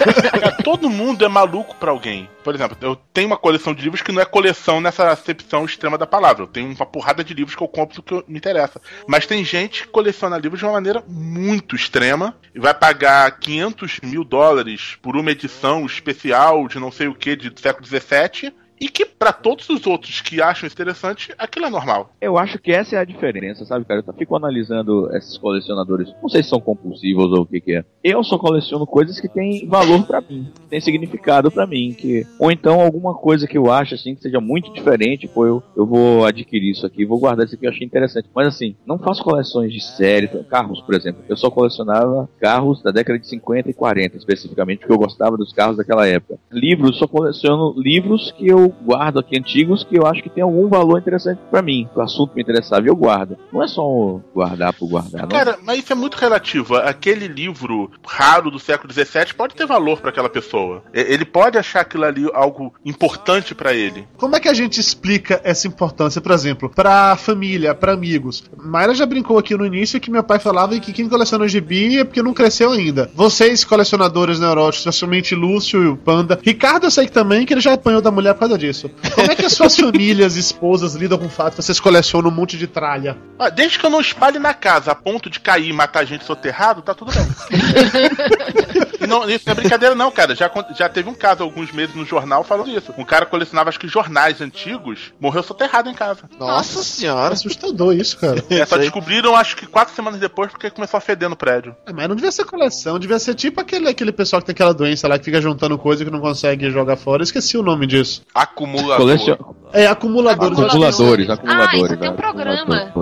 Todo mundo é maluco pra alguém. Por exemplo, eu tenho uma coleção de livros que não é coleção nessa acepção extrema da palavra. Eu tenho uma porrada de livros que eu compro que me interessa. Mas tem gente que coleciona livros de uma maneira muito extrema e vai pagar 500 mil dólares por uma edição especial de não sei o que, de século XVII. E que pra todos os outros que acham interessante, aquilo é normal. Eu acho que essa é a diferença, sabe, cara? Eu fico analisando esses colecionadores. Não sei se são compulsivos ou o que, que é. Eu só coleciono coisas que têm valor pra mim, que têm significado pra mim, que ou então alguma coisa que eu acho assim que seja muito diferente, pô, eu, eu vou adquirir isso aqui, vou guardar isso aqui, eu achei interessante. Mas assim, não faço coleções de série, carros, por exemplo. Eu só colecionava carros da década de 50 e 40, especificamente, porque eu gostava dos carros daquela época. Livros, só coleciono livros que eu guardo aqui antigos que eu acho que tem algum valor interessante pra mim. O assunto me interessava e eu guardo. Não é só um guardar por guardar, não. Cara, mas isso é muito relativo. Aquele livro raro do século XVII pode ter valor pra aquela pessoa. Ele pode achar aquilo ali algo importante pra ele. Como é que a gente explica essa importância, por exemplo, pra família, pra amigos? Mayra já brincou aqui no início que meu pai falava que quem coleciona gibi é porque não cresceu ainda. Vocês, colecionadores neuróticos, especialmente Lúcio e o Panda. Ricardo, eu sei que também que ele já apanhou da mulher por causa disso. Como é que as suas famílias, esposas lidam com o fato que vocês colecionam um monte de tralha? Ah, Desde que eu não espalhe na casa a ponto de cair e matar gente soterrado, tá tudo bem. não, isso não é brincadeira, não, cara. Já, já teve um caso alguns meses no jornal falando isso. Um cara colecionava, acho que jornais antigos, morreu soterrado em casa. Nossa senhora! Assustador isso, cara. É, só descobriram, acho que quatro semanas depois, porque começou a feder no prédio. É, mas não devia ser coleção, devia ser tipo aquele, aquele pessoal que tem aquela doença lá que fica juntando coisa que não consegue jogar fora. Eu esqueci o nome disso. Acumulador. Colecion... É, acumuladores. Acumuladores, Ah, acumuladores. isso tem um programa.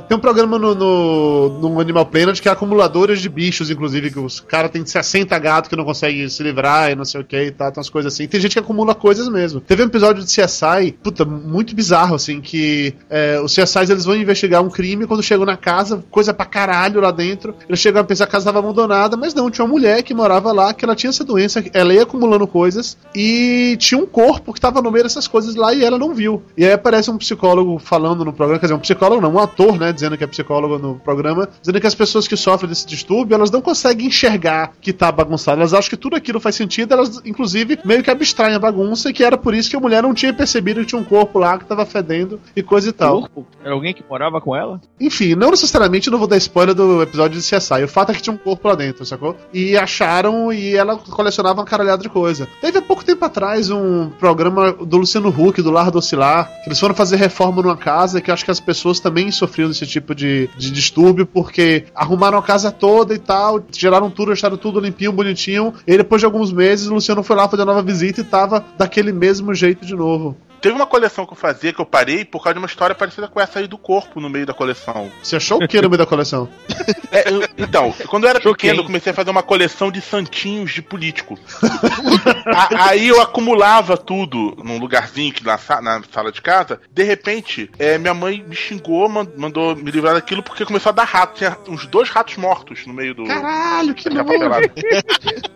Tem um programa no, no, no Animal Planet que é acumuladores de bichos, inclusive, que os caras têm 60 gatos que não conseguem se livrar e não sei o que e tal, tem umas coisas assim. Tem gente que acumula coisas mesmo. Teve um episódio de CSI, puta, muito bizarro, assim, que é, os CSIs eles vão investigar um crime quando chegam na casa, coisa pra caralho lá dentro. Eles chegam a pensar que a casa estava abandonada, mas não, tinha uma mulher que morava lá, que ela tinha essa doença, ela ia acumulando coisas e tinha um corpo que tava no meio dessas coisas lá e ela não viu. E aí aparece um psicólogo falando no programa, quer dizer, um psicólogo não, um ator, né? Né, dizendo que é psicóloga no programa, dizendo que as pessoas que sofrem desse distúrbio, elas não conseguem enxergar que tá bagunçado. Elas acham que tudo aquilo faz sentido, elas, inclusive, meio que abstraem a bagunça, e que era por isso que a mulher não tinha percebido que tinha um corpo lá que tava fedendo e coisa e tal. Corpo? Era alguém que morava com ela? Enfim, não necessariamente não vou dar spoiler do episódio de CSI. O fato é que tinha um corpo lá dentro, sacou? E acharam e ela colecionava uma caralhada de coisa. Teve há pouco tempo atrás um programa do Luciano Huck, do Lar do Oscilar, que eles foram fazer reforma numa casa que eu acho que as pessoas também sofriam desse tipo de, de distúrbio, porque arrumaram a casa toda e tal, geraram tudo, deixaram tudo limpinho, bonitinho. E depois de alguns meses, o Luciano foi lá fazer uma nova visita e tava daquele mesmo jeito de novo. Teve uma coleção que eu fazia que eu parei por causa de uma história parecida com essa aí do corpo no meio da coleção. Você achou o que no meio da coleção? É, eu- então, quando eu era Choquei. pequeno, eu comecei a fazer uma coleção de santinhos de político. A- aí eu acumulava tudo num lugarzinho que na, na sala de casa. De repente, é, minha mãe me xingou, man- mandou me livrar daquilo porque começou a dar rato. Tinha uns dois ratos mortos no meio do. Caralho, que papelada.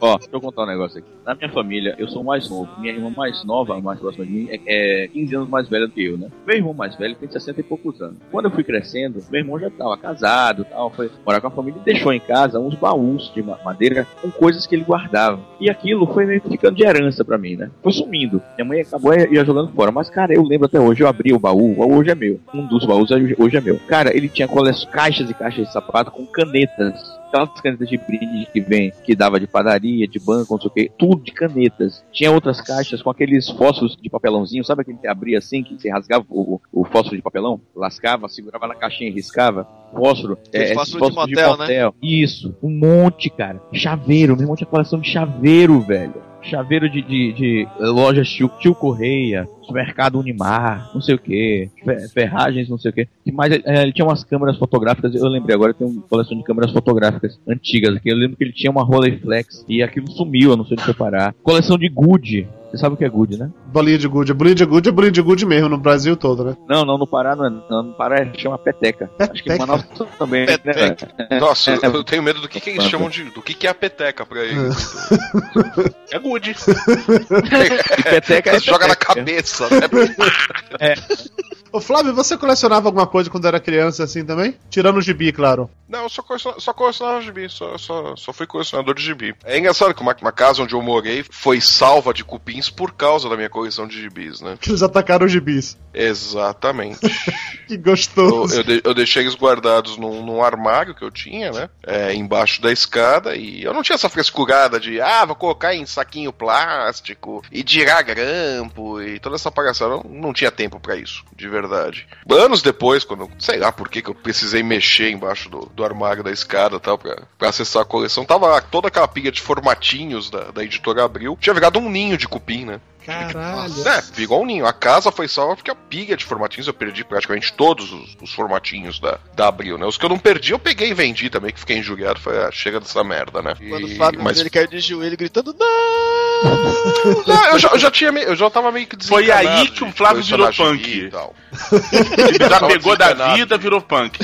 Ó, deixa eu contar um negócio aqui. Na minha família, eu sou o mais novo. Minha irmã mais nova, a mais próxima de mim, é, é 15 anos mais velha do que eu, né? Meu irmão mais velho tem 60 e poucos anos. Quando eu fui crescendo, meu irmão já tava casado tal, foi morar com a família e deixou em casa uns baús de ma- madeira com coisas que ele guardava. E aquilo foi meio ficando de herança pra mim, né? Foi sumindo. Minha mãe acabou ia jogando fora. Mas, cara, eu lembro até hoje, eu abri o baú, o baú hoje é meu. Um dos baús hoje é meu. Cara, ele tinha cole- caixas e caixas de sapato com canetas aquelas canetas de brinde que vem, que dava de padaria, de banco, não sei o que, tudo de canetas. Tinha outras caixas com aqueles fósforos de papelãozinho, sabe aquele que abria assim, que você rasgava o, o fósforo de papelão, lascava, segurava na caixinha e riscava. Fósforo, é, fósforo esses de motel, né? Isso, um monte, cara. Chaveiro, meu irmão tinha coleção de chaveiro, velho. Chaveiro de, de, de loja tio, tio Correia, supermercado Unimar, não sei o que, ferragens, não sei o que. Mas é, ele tinha umas câmeras fotográficas, eu lembrei agora, tem uma coleção de câmeras fotográficas antigas aqui. Eu lembro que ele tinha uma Rolleiflex e aquilo sumiu, eu não sei onde foi parar. Coleção de Good. Você sabe o que é Good, né? Bolinha de gude. Bolinha de gude é bolinha de gude mesmo, no Brasil todo, né? Não, não, no Pará não é. Não, no Pará é, chama Peteca. Acho que em Peteca? Manaus também, né? Peteca. É, Nossa, é, eu tenho medo do que, que eles chamam de. do que, que é a peteca pra eles. É good. E Peteca é Joga na Peteca. cabeça, né? Ô Flávio, você colecionava alguma coisa quando era criança assim também? Tirando o gibi, claro. Não, eu só, coleciona- só colecionava gibi, só, só, só fui colecionador de gibi. É engraçado que uma, uma casa onde eu morei foi salva de cupins por causa da minha coleção de gibis, né? Que eles atacaram os gibis. Exatamente. Que Eu, gostoso. eu, de- eu deixei eles guardados num, num armário que eu tinha, né? É, embaixo da escada. E eu não tinha essa frescurada de, ah, vou colocar em saquinho plástico e tirar grampo e toda essa palhaçada. Eu não, não tinha tempo pra isso, de verdade. Anos depois, quando sei lá por que, eu precisei mexer embaixo do, do armário da escada tal, pra, pra acessar a coleção, tava toda aquela pilha de formatinhos da, da editora Abril. Tinha virado um ninho de cupim, né? Caralho. É, igual um ninho. A casa foi salva porque a pilha de formatinhos eu perdi praticamente todos os, os formatinhos da, da Abril, né? Os que eu não perdi, eu peguei e vendi também, que fiquei injuriado. Foi, ah, chega dessa merda, né? Quando o Fábio mas ele caiu de joelho gritando, não! não, eu já, eu já tinha, eu já tava meio que Foi aí que o de Flávio virou punk. e tal. Ele já pegou da vida, virou punk.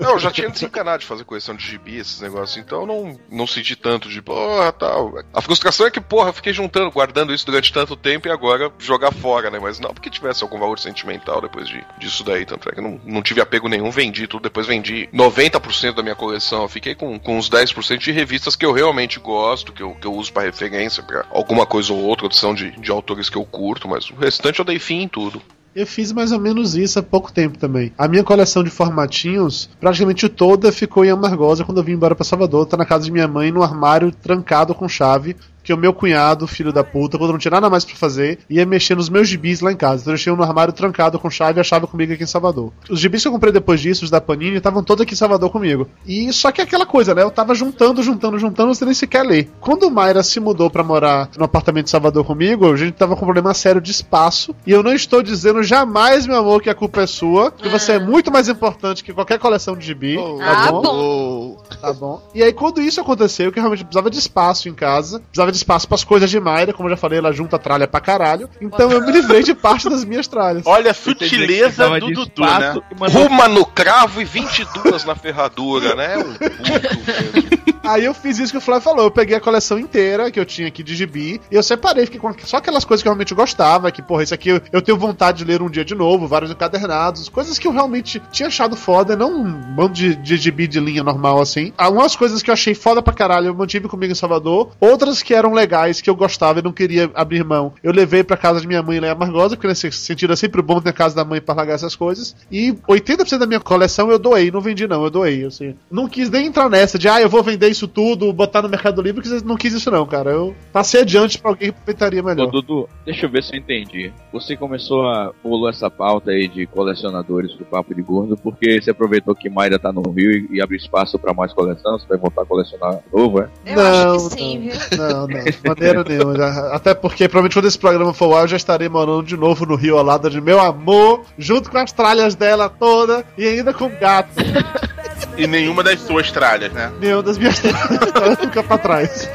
Não, eu já tinha desencanado de fazer coleção de gibi, esses negócios, então eu não, não senti tanto de, porra, tal. A frustração é que, porra, eu fiquei juntando, guardando isso durante tanto tempo e agora jogar fora, né? Mas não porque tivesse algum valor sentimental depois de, disso daí, tanto é que não, não tive apego nenhum, vendi tudo, depois vendi 90% da minha coleção, eu fiquei com, com uns 10% de revistas que eu realmente gosto, que eu, que eu uso pra referência, pra alguma coisa ou outra, são de, de autores que eu curto, mas o restante eu dei fim em tudo. Eu fiz mais ou menos isso há pouco tempo também. A minha coleção de formatinhos, praticamente toda ficou em Amargosa quando eu vim embora pra Salvador. Tá na casa de minha mãe, no armário trancado com chave. Que o meu cunhado, filho da puta, quando não tinha nada mais pra fazer, ia mexer nos meus gibis lá em casa. Então eu deixei um no armário trancado com chave e a chave comigo aqui em Salvador. Os gibis que eu comprei depois disso, os da Panini, estavam todos aqui em Salvador comigo. E só que é aquela coisa, né? Eu tava juntando, juntando, juntando, sem nem sequer ler. Quando o Mayra se mudou pra morar no apartamento de Salvador comigo, a gente tava com um problema sério de espaço. E eu não estou dizendo jamais, meu amor, que a culpa é sua. Que você é muito mais importante que qualquer coleção de gibi. tá Ah, bom? bom. Tá bom. E aí, quando isso aconteceu, que eu realmente precisava de espaço em casa, precisava de menos espaço pras coisas de Mayra, como eu já falei, ela junta tralha pra caralho. Então eu me livrei de parte das minhas tralhas. Olha a sutileza do Dudu, né? e mandou- Uma no cravo e 22 na ferradura, né? Um puto mesmo. Aí eu fiz isso que o Flávio falou. Eu peguei a coleção inteira que eu tinha aqui de gibi e eu separei, fiquei com só aquelas coisas que eu realmente gostava, que, porra, isso aqui eu, eu tenho vontade de ler um dia de novo, vários encadernados, coisas que eu realmente tinha achado foda, não um bando de, de gibi de linha normal assim. Algumas coisas que eu achei foda pra caralho eu mantive comigo em Salvador, outras que eram legais, que eu gostava e não queria abrir mão, eu levei pra casa de minha mãe lá em Amargosa, porque nesse sentido é sempre bom ter a casa da mãe pra largar essas coisas. E 80% da minha coleção eu doei, não vendi não, eu doei, assim. Não quis nem entrar nessa de, ah, eu vou vender isso tudo, botar no Mercado Livre, porque não quis isso não, cara. Eu passei adiante pra alguém que aproveitaria Ô, melhor. Dudu, deixa eu ver se eu entendi. Você começou a pulou essa pauta aí de colecionadores pro Papo de Gordo porque você aproveitou que Mayra tá no Rio e, e abriu espaço pra mais coleção, você vai voltar a colecionar novo, é? Eu Não, acho que sim, viu? Não, não, de maneira nenhuma. Já- Até porque, provavelmente, quando esse programa for ao ar, eu já estarei morando de novo no Rio ao lado de meu amor, junto com as tralhas dela toda e ainda com gato. E nenhuma das suas tralhas, né? Nenhuma das minhas tralhas fica pra trás.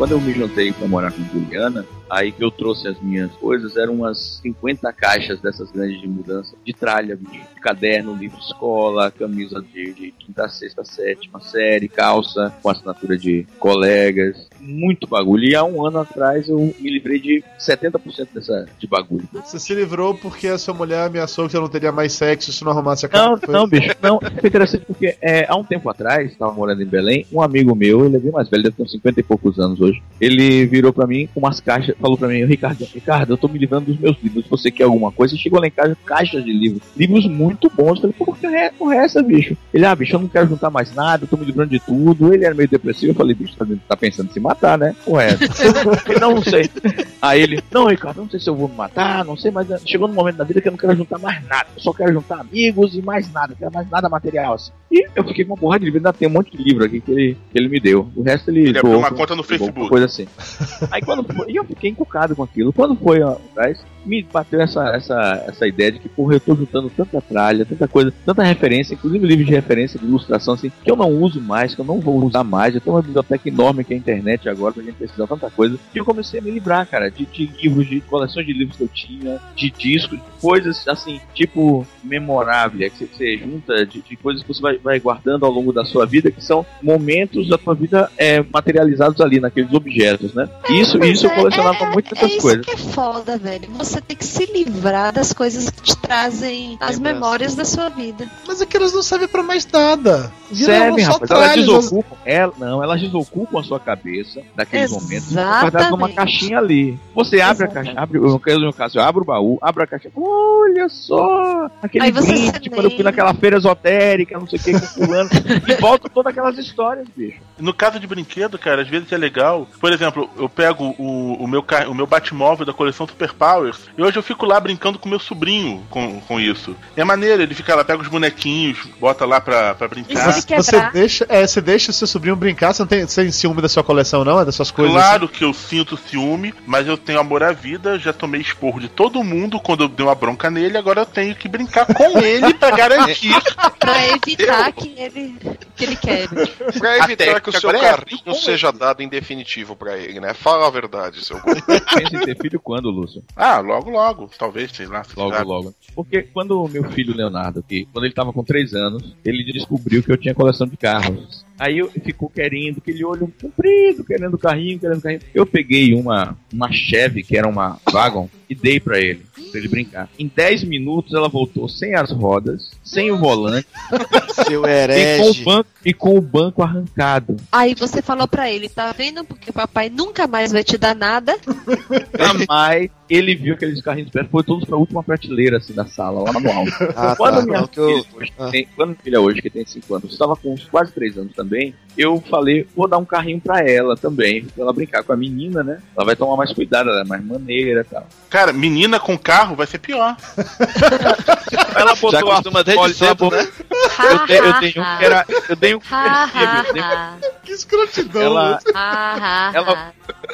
Quando eu me juntei pra morar com Juliana, aí que eu trouxe as minhas coisas, eram umas 50 caixas dessas grandes de mudança, de tralha, de caderno, livro de escola, camisa de, de quinta, sexta, sétima série, calça com assinatura de colegas, muito bagulho. E há um ano atrás eu me livrei de 70% dessa, de bagulho. Você se livrou porque a sua mulher ameaçou que você não teria mais sexo se não arrumasse a Não, casa. Foi- não, bicho. Não, foi interessante porque é, há um tempo atrás, estava morando em Belém, um amigo meu, ele é bem mais velho, deve ter uns 50 e poucos anos hoje. Ele virou pra mim com umas caixas, falou pra mim, Ricardo, Ricardo, eu tô me livrando dos meus livros. Você quer alguma coisa, chegou lá em casa caixas de livros. Livros muito bons. Eu falei, pô, que é porra é essa, bicho? Ele, ah, bicho, eu não quero juntar mais nada, eu tô me livrando de tudo. Ele era meio depressivo, eu falei, bicho, tá, tá pensando em se matar, né? É? Ele, não, não sei. Aí ele, não, Ricardo, não sei se eu vou me matar, não sei, mas eh, chegou num momento da vida que eu não quero juntar mais nada. Eu só quero juntar amigos e mais nada, não quero mais nada material, assim. E eu fiquei com uma porrada de livro, ainda tem um monte de livro aqui que ele, que ele me deu. O resto ele. Ele abriu uma conta no Facebook. Coisa assim. Aí quando foi, eu fiquei encucado com aquilo. Quando foi atrás, me bateu essa, essa, essa ideia de que, porra, eu tô juntando tanta tralha, tanta coisa, tanta referência, inclusive livros de referência de ilustração, assim, que eu não uso mais, que eu não vou usar mais. Eu tenho uma biblioteca enorme que é a internet agora, pra gente pesquisar tanta coisa. E eu comecei a me livrar, cara, de, de livros, de coleções de livros que eu tinha, de discos, de coisas assim, tipo, memorável, que você, você junta de, de coisas que você vai, vai guardando ao longo da sua vida, que são momentos da sua vida é, materializados ali, naqueles objetos, né? Isso, Mas isso eu é- colecionava é- muito é essas isso coisas. que é foda, velho. Você tem que se livrar das coisas que te trazem as memórias da sua vida. Mas aquelas não servem pra mais nada. Serve, só rapaz. Elas desocupam. Ela, não, elas desocupam a sua cabeça daqueles momentos. guardadas numa Exatamente. caixinha ali. Você abre a caixa, abre, no caso, eu abro o baú, abro a caixa. Olha só! Aquele Aí você brinde, quando eu fui naquela feira esotérica, não sei o que, com fulano. e volta todas aquelas histórias, bicho. No caso de brinquedo, cara, às vezes é legal. Por exemplo, eu pego o, o meu, o meu Batmóvel da coleção Super Powers e hoje eu fico lá brincando com meu sobrinho com, com isso. É maneiro, ele fica lá, pega os bonequinhos, bota lá pra, pra brincar. Você quebrar. deixa, é, você deixa o seu sobrinho brincar, você não tem, você tem ciúme da sua coleção, não? É das suas coisas? Claro que eu sinto ciúme, mas eu tenho amor à vida, já tomei esporro de todo mundo quando eu dei uma bronca nele, agora eu tenho que brincar com ele pra garantir. Pra evitar que ele, que ele quebre. Pra evitar que o seu é carrinho como seja dado em definitivo pra ele, né? Fala a verdade, seu gordo. Pensa em ter filho quando, Lúcio? Ah, logo, logo, talvez, sei lá. Logo, Ah, logo. Porque quando o meu filho Leonardo, que quando ele tava com 3 anos, ele descobriu que eu tinha coleção de carros. Aí eu ficou querendo, aquele olho comprido, querendo o carrinho, querendo o carrinho. Eu peguei uma, uma Chevy, que era uma Wagon, e dei pra ele, pra ele brincar. Em 10 minutos ela voltou sem as rodas, sem o volante, Seu e com, o herege. banco, e com o banco arrancado. Aí você falou pra ele, tá vendo? Porque papai nunca mais vai te dar nada. Jamais ele viu aqueles carrinhos perto, foi todos pra última prateleira assim da sala, lá no alto. Ah, Quando tá. minha que eu- filha, hoje Ah. tem, quando minha filha hoje, que tem 5 anos, estava com uns quase 3 anos também, eu falei, vou dar um carrinho pra ela também, pra ela brincar com a menina, né? Ela vai tomar mais cuidado, ela é mais maneira e tal. Cara, menina com carro vai ser pior. Ela botou Já costuma a desde olha, ela cedo, botou- né? Eu, te- eu tenho um que era. Eu dei um que meu, ha. Que escrotidão. Ela- Ela-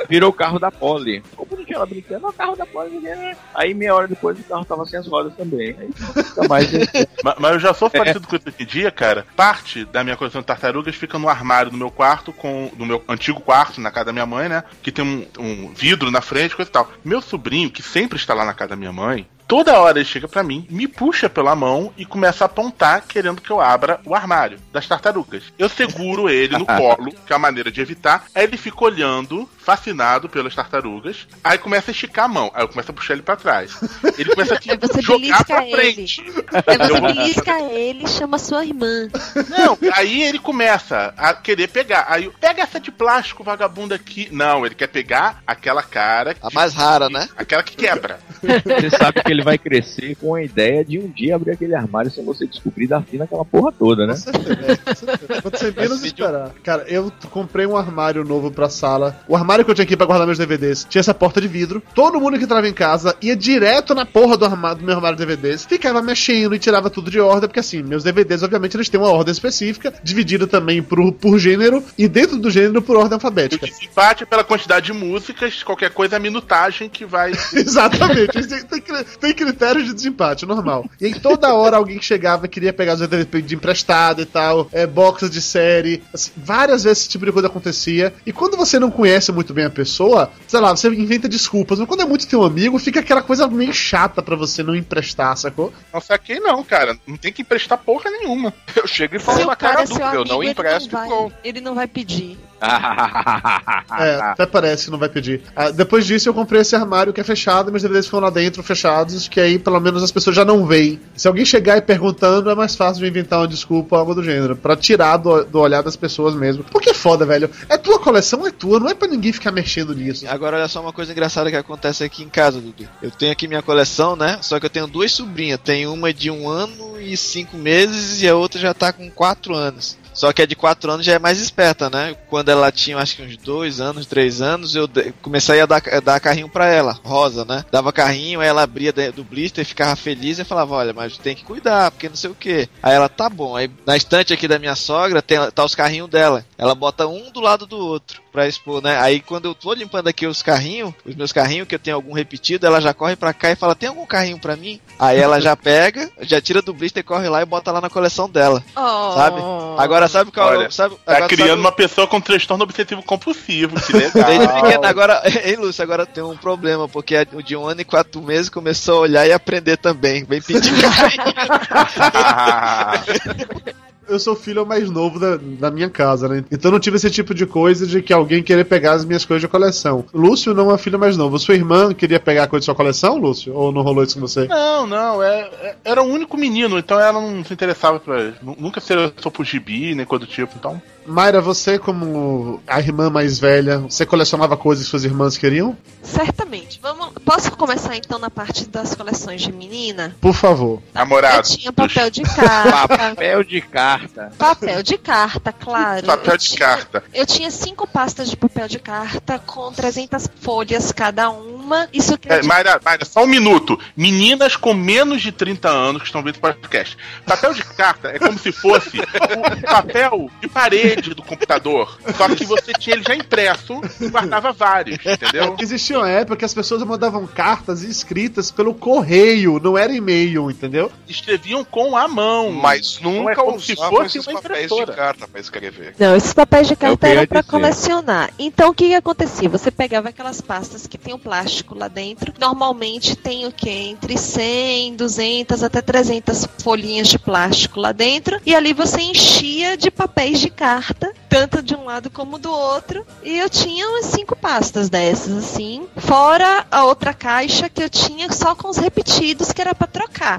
virou o carro da Polly. Ficou bonitinho ela brincando, "Ó, o carro da Polly. né?" Aí meia hora depois o carro tava sem as rodas também. Aí mais. Ma- Mas, eu já sou parecido com isso hoje em dia, cara. Parte da minha coleção de tartarugas fica no armário do meu quarto, com no meu antigo quarto, na casa da minha mãe, né? Que tem um, um vidro na frente, coisa e tal. Meu sobrinho, que sempre está lá na casa da minha mãe, toda hora ele chega pra mim, me puxa pela mão e começa a apontar, querendo que eu abra o armário das tartarugas. Eu seguro ele no colo, que é a maneira de evitar. Aí ele fica olhando, fascinado pelas tartarugas. Aí começa a esticar a mão. Aí eu começo a puxar ele pra trás. Ele começa a você jogar pra ele. frente. Aí você Eu vou- belisca ele e chama sua irmã. Não, aí ele começa a querer pegar. Aí, eu, pega essa de plástico, vagabundo aqui. Não, ele quer pegar aquela cara. A mais rara, né? Aquela que quebra. Você sabe que ele vai crescer com a ideia de um dia abrir aquele armário sem você descobrir e dar fim naquela porra toda, né? Com certeza, com certeza. Quando você menos esperar. Cara, eu comprei um armário novo pra sala. O armário que eu tinha aqui pra guardar meus DVDs tinha essa porta de vidro. Todo mundo que entrava em casa ia direto na porra do, armário, do meu armário de DVDs. Ficava mexendo e tirava tudo de ordem, porque assim, meus DVDs, obviamente, eles têm uma ordem específica, dividida também por, por gênero e dentro do gênero por ordem O alfabética. desempate é pela quantidade de músicas, qualquer coisa é a minutagem que vai. Exatamente, tem, tem, cri- tem critérios de desempate, normal. E aí toda hora alguém chegava queria pegar os DVDs de emprestado e tal, é, boxes de série, assim, várias vezes esse tipo de coisa acontecia. E quando você não conhece muito bem a pessoa, sei lá, você inventa desculpas, mas quando é muito teu amigo, fica aquela coisa meio chata pra você não emprestar, sacou? Não saquei, não, cara. Não tem que emprestar porra nenhuma. Eu chego e falo na cara cara dura, eu não ele empresto e pronto. ele não vai pedir. É, até parece que não vai pedir. Ah, depois disso, eu comprei esse armário que é fechado, meus DVDs ficam lá dentro fechados, que aí pelo menos as pessoas já não veem. Se alguém chegar e perguntando, é mais fácil de inventar uma desculpa ou algo do gênero, Pra tirar do, do olhar das pessoas mesmo. Porque é foda, velho. É tua coleção, é tua, não é pra ninguém ficar mexendo nisso. Agora olha só uma coisa engraçada que acontece aqui em casa, Dudu. Eu tenho aqui minha coleção, né? Só que eu tenho duas sobrinhas. Tem uma de um ano e cinco meses e a outra já tá com quatro anos. Só que a de 4 anos já é mais esperta, né? Quando ela tinha acho que uns 2 anos, 3 anos, eu comecei a dar, dar carrinho pra ela, rosa, né? Dava carrinho, aí ela abria do blister, ficava feliz e falava: Olha, mas tem que cuidar, porque não sei o que. Aí ela, tá bom. Aí na estante aqui da minha sogra tem, tá os carrinhos dela. Ela bota um do lado do outro pra expor, né? Aí quando eu tô limpando aqui os carrinhos, os meus carrinhos, que eu tenho algum repetido, ela já corre pra cá e fala: Tem algum carrinho pra mim? Aí ela já pega, já tira do blister, corre lá e bota lá na coleção dela. Oh. Sabe? Agora sabe qual Olha, sabe, Tá agora criando sabe- uma pessoa com transtorno obsessivo compulsivo. Que Desde legal. pequeno, agora, hein, Lúcio, agora tem um problema, porque de um ano e quatro meses começou a olhar e aprender também. Vem pedir Eu sou o filho mais novo da, da minha casa, né? Então não tive esse tipo de coisa de que alguém querer pegar as minhas coisas de coleção. Lúcio não é filho mais novo. Sua irmã queria pegar a coisa de sua coleção, Lúcio? Ou não rolou isso com você? Não, não, é, é- era o único menino, então ela não se interessava pra. nu- Nunca se interessou por gibi, nem coisa do tipo, então. Mayra, você, como a irmã mais velha, você colecionava coisas que suas irmãs queriam? Certamente. Vamos, posso começar então na parte das coleções de menina? Por favor. Eu Namorado. tinha papel de carta. Papel de carta. papel de carta, claro. Papel Eu de tinha- carta. Eu tinha cinco pastas de papel de carta com 300 folhas cada uma. Isso que É, Mayra, Mayra, só um minuto. Meninas com menos de 30 anos que estão vendo podcast. Papel de carta é como se fosse o papel de parede do computador. Só que você tinha ele já impresso e guardava vários, entendeu? Existia uma época que as pessoas mandavam cartas escritas pelo correio, não era e-mail, entendeu? Escreviam com a mão. Mas Não é nunca como se fosse uma papéis de impressora. carta pra escrever. Não, esses papéis de É carta eram pra dizer. colecionar. Então o que, que acontecia? Você pegava aquelas pastas que tem o plástico lá dentro. Normalmente tem o quê? Entre 100, 200 até 300 folhinhas de plástico lá dentro. E ali você enchia de papéis de carta, tanto de um lado como do outro. E eu tinha umas cinco pastas dessas, assim. Fora a outra caixa que eu tinha só com os repetidos, que era pra trocar.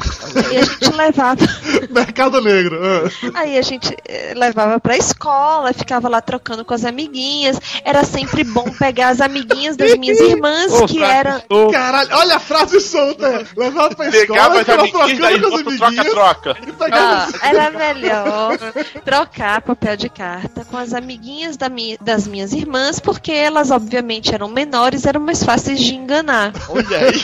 E a gente levava. Mercado Negro. ah. Aí a gente eh, levava pra escola, ficava lá trocando com as amiguinhas. Era sempre bom pegar as amiguinhas das minhas irmãs, Ô, que solta. Caralho, olha a frase solta. Levava pra escola, Pegava ficava trocando com as amiguinhas troca-troca. e Ah, era melhor trocar papel de carta com as amiguinhas da mi- das minhas irmãs, porque elas, obviamente, eram menores, eram mais fáceis de enganar. Olha aí.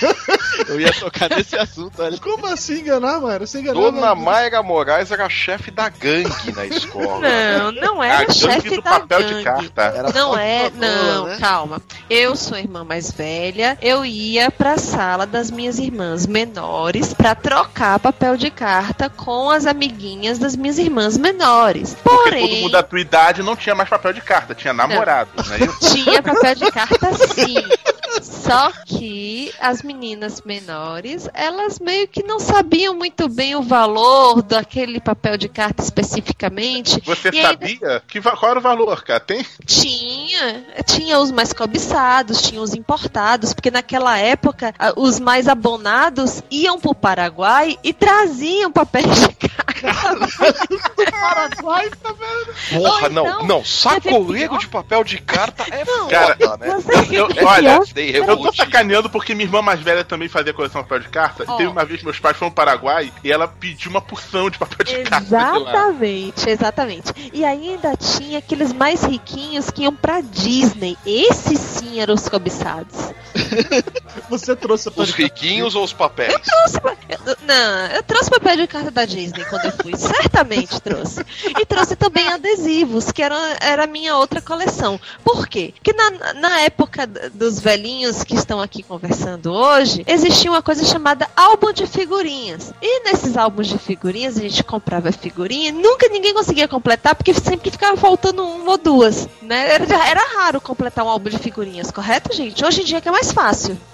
Eu ia tocar nesse assunto, olha. Como assim enganar, Mayra? Você enganou Dona Mayra Moraes era chefe da gangue na escola. Não, não era chefe do da papel de gangue. carta. Não é, não, né? calma. Eu sou a irmã mais velha, eu ia pra sala das minhas irmãs menores pra trocar papel de carta com as amiguinhas das minhas irmãs menores. Porque todo Porém, mundo da tua idade não tinha mais papel de carta, tinha namorado, não é isso? tinha papel de carta sim. Só que as meninas menores, elas meio que não sabiam muito bem o valor daquele papel de carta especificamente. Você E ainda- sabia? Que, va- qual era o valor, cara? Tem? Tinha, tinha os mais cobiçados, tinha os importados, porque naquela época os mais abonados iam pro Paraguai e traziam papel de carta. Paraguai, tá vendo? Porra, não, então, não. Sacoleiro pior? de papel de carta é Não, Cara, foda, né? Você- Eu, olha, Dei eu tô sacaneando porque minha irmã mais velha também fazia coleção de papel de carta. Ó. E teve uma vez que meus pais foram ao Paraguai e ela pediu uma porção de papel de carta. Exatamente, exatamente. E ainda tinha aqueles mais riquinhos que iam pra Disney. Esses sim eram os cobiçados. Você trouxe a Os riquinhos ou os papéis? Trouxe pa- eu- Não, eu trouxe papel de carta da Disney quando eu fui. Certamente trouxe. E trouxe também adesivos, que era, era a minha outra coleção. Por quê? Porque na, na época dos velhinhos que estão aqui conversando hoje, existia uma coisa chamada álbum de figurinhas. E nesses álbuns de figurinhas, a gente comprava figurinha e nunca ninguém conseguia completar, porque sempre ficava faltando uma ou duas. Né? Era, era raro completar um álbum de figurinhas, correto, gente? Hoje em dia que é mais fácil.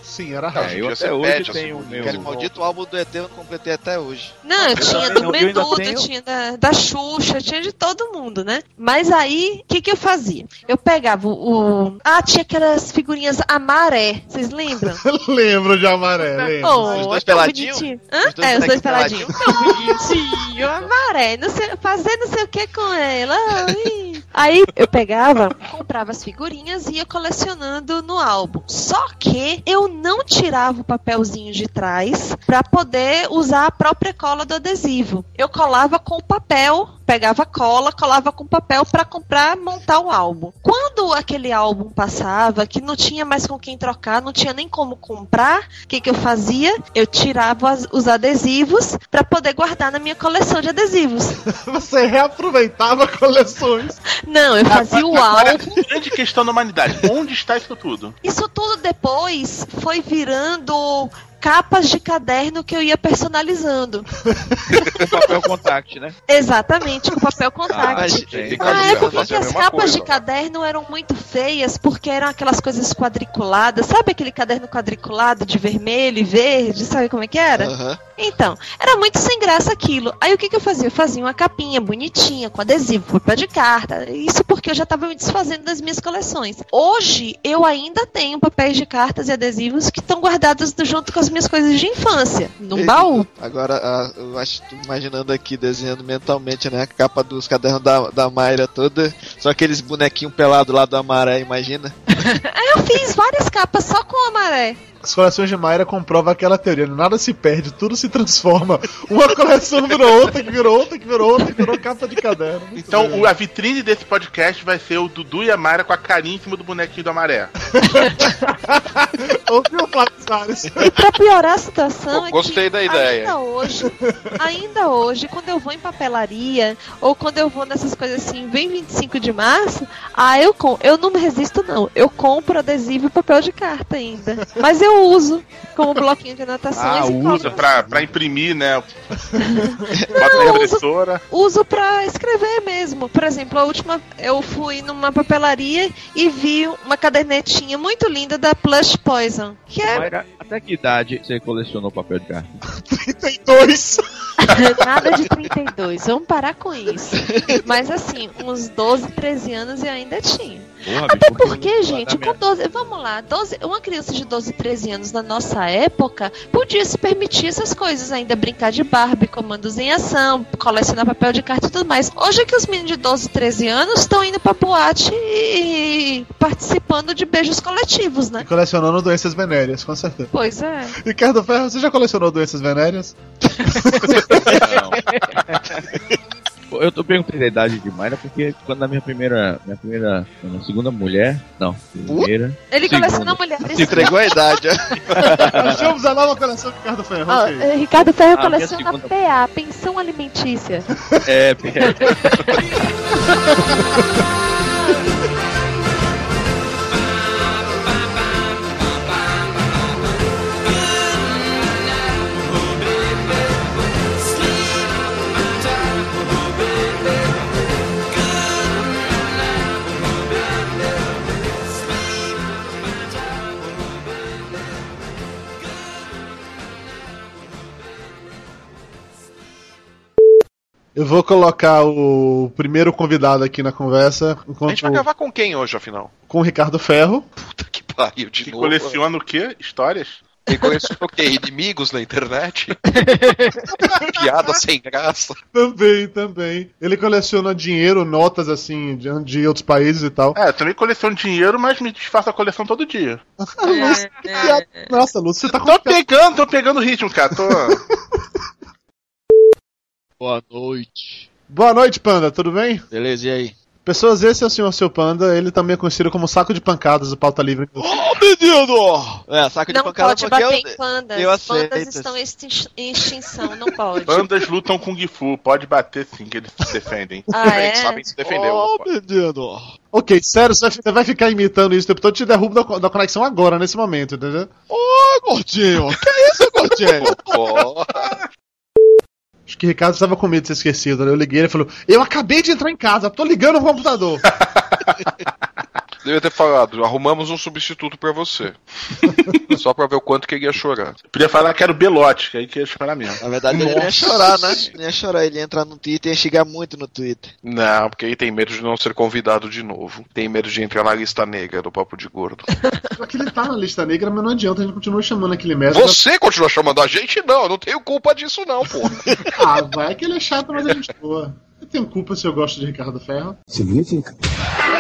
Sim, era É, raro. hoje em eu até hoje tenho as o meu- Aquele maldito álbum do ET eu não completei até hoje. Não, eu tinha do Menudo, tinha da, da Xuxa, tinha de todo mundo, né? Mas aí, o que, que eu fazia? Eu pegava o, Ah, tinha aquelas figurinhas amaré, vocês lembram? Lembro de amaré, lembro. Oh, Os dois peladinhos? Hã? É, os dois peladinhos. Tão bonitinho, amaré, não sei, fazer não sei o que com ela. ai. Aí eu pegava, comprava as figurinhas e ia colecionando no álbum. Só que eu não tirava o papelzinho de trás pra poder usar a própria cola do adesivo. Eu colava com o papel, pegava cola, colava com papel pra comprar, montar o álbum. Quando aquele álbum passava, que não tinha mais com quem trocar, não tinha nem como comprar, o que, que eu fazia? Eu tirava as- os adesivos pra poder guardar na minha coleção de adesivos. Você reaproveitava coleções. Não, eu fazia o Agora, álbum. grande questão da humanidade. Onde está isso tudo? Isso tudo depois foi virando capas de caderno que eu ia personalizando. Com papel contact, né? Exatamente, com papel contact. mas- Tem Na época que as capas coisa. de caderno eram muito feias, porque eram aquelas coisas quadriculadas. Sabe aquele caderno quadriculado de vermelho e verde? Sabe como é que era? Aham. Então, era muito sem graça aquilo. Aí o que, que eu fazia? Eu fazia uma capinha bonitinha, com adesivo, papel de carta. Isso porque eu já estava me desfazendo das minhas coleções. Hoje, eu ainda tenho papéis de cartas e adesivos que estão guardados do- junto com as minhas coisas de infância, num baú. Agora, a- eu acho tô imaginando aqui, desenhando mentalmente, né? A capa dos cadernos da, da Mayra toda. Só aqueles bonequinhos pelados lá do Amaré, imagina. Aí eu fiz várias capas só com a maré. As coleções de Mayra comprovam aquela teoria. Nada se perde, tudo se transforma. Uma coleção virou outra, que virou outra, que virou outra, que virou capa de caderno. Muito Então, bem. a vitrine desse podcast vai ser o Dudu e a Mayra com a carinha em cima do bonequinho do Amaré. Ouviu, Flávio Salles? E pra piorar a situação é gostei que da ideia. ainda hoje, ainda hoje, quando eu vou em papelaria ou quando eu vou nessas coisas assim, vem 25 de março, ah, eu com, eu não me resisto não. Eu compro adesivo e papel de carta ainda. Mas eu uso como bloquinho de anotações Ah, e usa pra, pra imprimir, né? Bota na Não, uso- impressora. uso pra escrever mesmo. Por exemplo, a última eu fui numa papelaria e vi uma cadernetinha muito linda da Plush Poison, que é Mayra, até que idade você colecionou papel de carta? 32. Nada de 32, vamos parar com isso. Mas assim, uns 12, 13 anos eu ainda tinha. Porra, Até bicho, porque, gente, com guardamento. 12, vamos lá, 12, uma criança de 12, 13 anos na nossa época podia se permitir essas coisas ainda, brincar de Barbie, comandos em ação, colecionar papel de carta e tudo mais. Hoje é que os meninos de 12, 13 anos estão indo pra boate e participando de beijos coletivos, né? Colecionando doenças venéreas, com certeza. Pois é. Ricardo Ferro, você já colecionou doenças venéreas? Eu, eu tô perguntando a idade demais, né? Porque quando a minha primeira. Minha primeira. Minha segunda mulher. Não, primeira. Ele segunda. coleciona mulheres. Se entregou a idade. Achamos a nova coleção do Ricardo Ferro. Ah, ok. eh, Ricardo Ferro Ah, coleciona segunda- PA, pensão alimentícia. É, Eu vou colocar o primeiro convidado aqui na conversa A enquanto gente vai gravar com quem hoje, afinal? com o Ricardo Ferro. Que pariu, de Que novo. coleciona o quê? Histórias? Quem coleciona o quê? Inimigos na internet? Piada sem graça. Também, também. Ele coleciona dinheiro, notas assim, de, de outros países e tal. É, eu também coleciono dinheiro, mas me desfaço a coleção todo dia. Lúcio, que piada. Nossa, Lúcio, você tá com Tô pegando, tô pegando o ritmo, cara. Tô... Boa noite. Boa noite, Panda, tudo bem? Beleza, e aí? Pessoas, esse é o senhor seu Panda, ele também é conhecido como saco de pancadas do pauta livre. Ô, menino! É, saco de Não pancada pode porque bater eu... em pandas. eu aceito. Pandas estão em extin- em extinção, não pode. Bandas lutam Kung Fu, pode bater sim, que eles se defendem. Ah, é? Eles sabem se defender. Ô, opa. menino! Ok, sério, você vai, ficar imitando isso o tempo todo, eu te derrubo da, da conexão agora, nesse momento, entendeu? Ô, gordinho! Que isso, gordinho? Acho que o Ricardo estava com medo de ser esquecido, né? Eu liguei, ele falou, eu acabei de entrar em casa, tô ligando o computador. Devia ter falado, arrumamos um substituto pra você. Só pra ver o quanto que ele ia chorar. Podia falar que era o Belote, que aí que ia chorar mesmo. Na verdade, ele não ia chorar, né? Ele ia chorar, ele ia entrar no Twitter e ia xingar muito no Twitter. Não, porque ele tem medo de não ser convidado de novo. Tem medo de entrar na lista negra do Papo de Gordo. Só que ele tá na lista negra, mas não adianta, a gente continua chamando aquele merda. Você continua chamando a gente? Não, eu não tenho culpa disso não, pô. Ah, vai que ele é chato, mas a gente boa. Eu tenho culpa se eu gosto de Ricardo Ferro. Significa.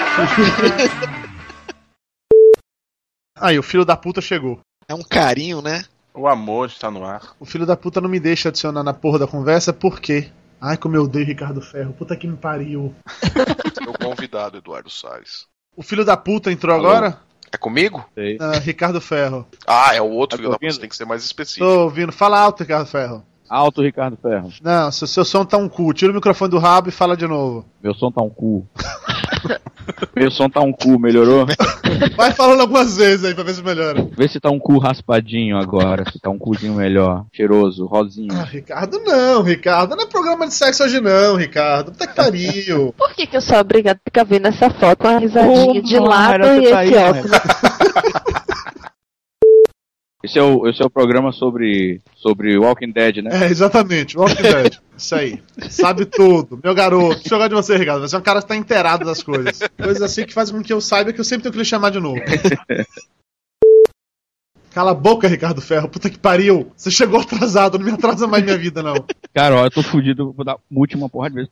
Aí, o filho da puta chegou. É um carinho, né? O amor está no ar. O filho da puta não me deixa adicionar na porra da conversa, por quê? Ai, como eu odeio Ricardo Ferro. Puta que me pariu. Meu convidado, Eduardo Salles. O filho da puta entrou Alô? agora? É comigo? Ah, Ricardo Ferro. Ah, é o outro Tá filho da puta, tem que ser mais específico. Tô ouvindo. Fala alto, Ricardo Ferro. Alto Ricardo Ferro. Não, seu, seu som tá um cu. Tira o microfone do rabo e fala de novo. Meu som tá um cu. Meu som tá um cu, melhorou? Vai falando algumas vezes aí pra ver se melhora. Vê se tá um cu raspadinho agora, se tá um cuzinho melhor, cheiroso, rosinho. Ah, Ricardo, não, Ricardo. Não é programa de sexo hoje, não, Ricardo. Puta que pariu. Por que, que eu sou obrigada a ficar vendo essa foto? Uma risadinha Ô, de lado e esse óculos. Esse é o, esse é o programa sobre, sobre Walking Dead, né? É, exatamente. Walking Dead. Isso aí. Sabe tudo. Meu garoto. Deixa eu jogar de você, Ricardo. Você é um cara que tá inteirado das coisas. Coisas assim que fazem com que eu saiba que eu sempre tenho que lhe chamar de novo. Cala a boca, Ricardo Ferro. Puta que pariu. Você chegou atrasado. Não me atrasa mais minha vida, não. Cara, ó, eu tô fudido, vou dar uma porra de vez.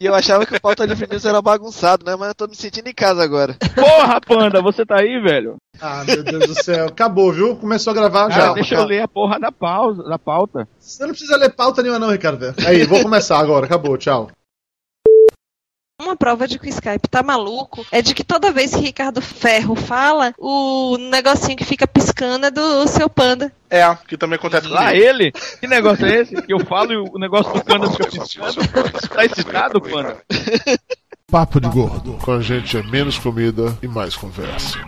E eu achava que o pauta livre news era bagunçado, né? Mas eu tô me sentindo em casa agora. Porra, Panda, você tá aí, velho? Ah, meu Deus do céu. Acabou, viu? Começou a gravar Cara, já. deixa eu ler a porra da pausa, da pauta. Você não precisa ler pauta nenhuma, não, Ricardo Ferro. Aí, vou começar agora. Acabou. Tchau. Uma prova de que o Skype tá maluco é de que toda vez que Ricardo Ferro fala, o negocinho que fica piscando é do seu panda. É, que também acontece Lá comigo. ele? Que negócio é esse? Que eu falo e o negócio do Panda fica piscando? Tá excitado, Panda? Papo de Gordo. Com a gente é menos comida e mais conversa.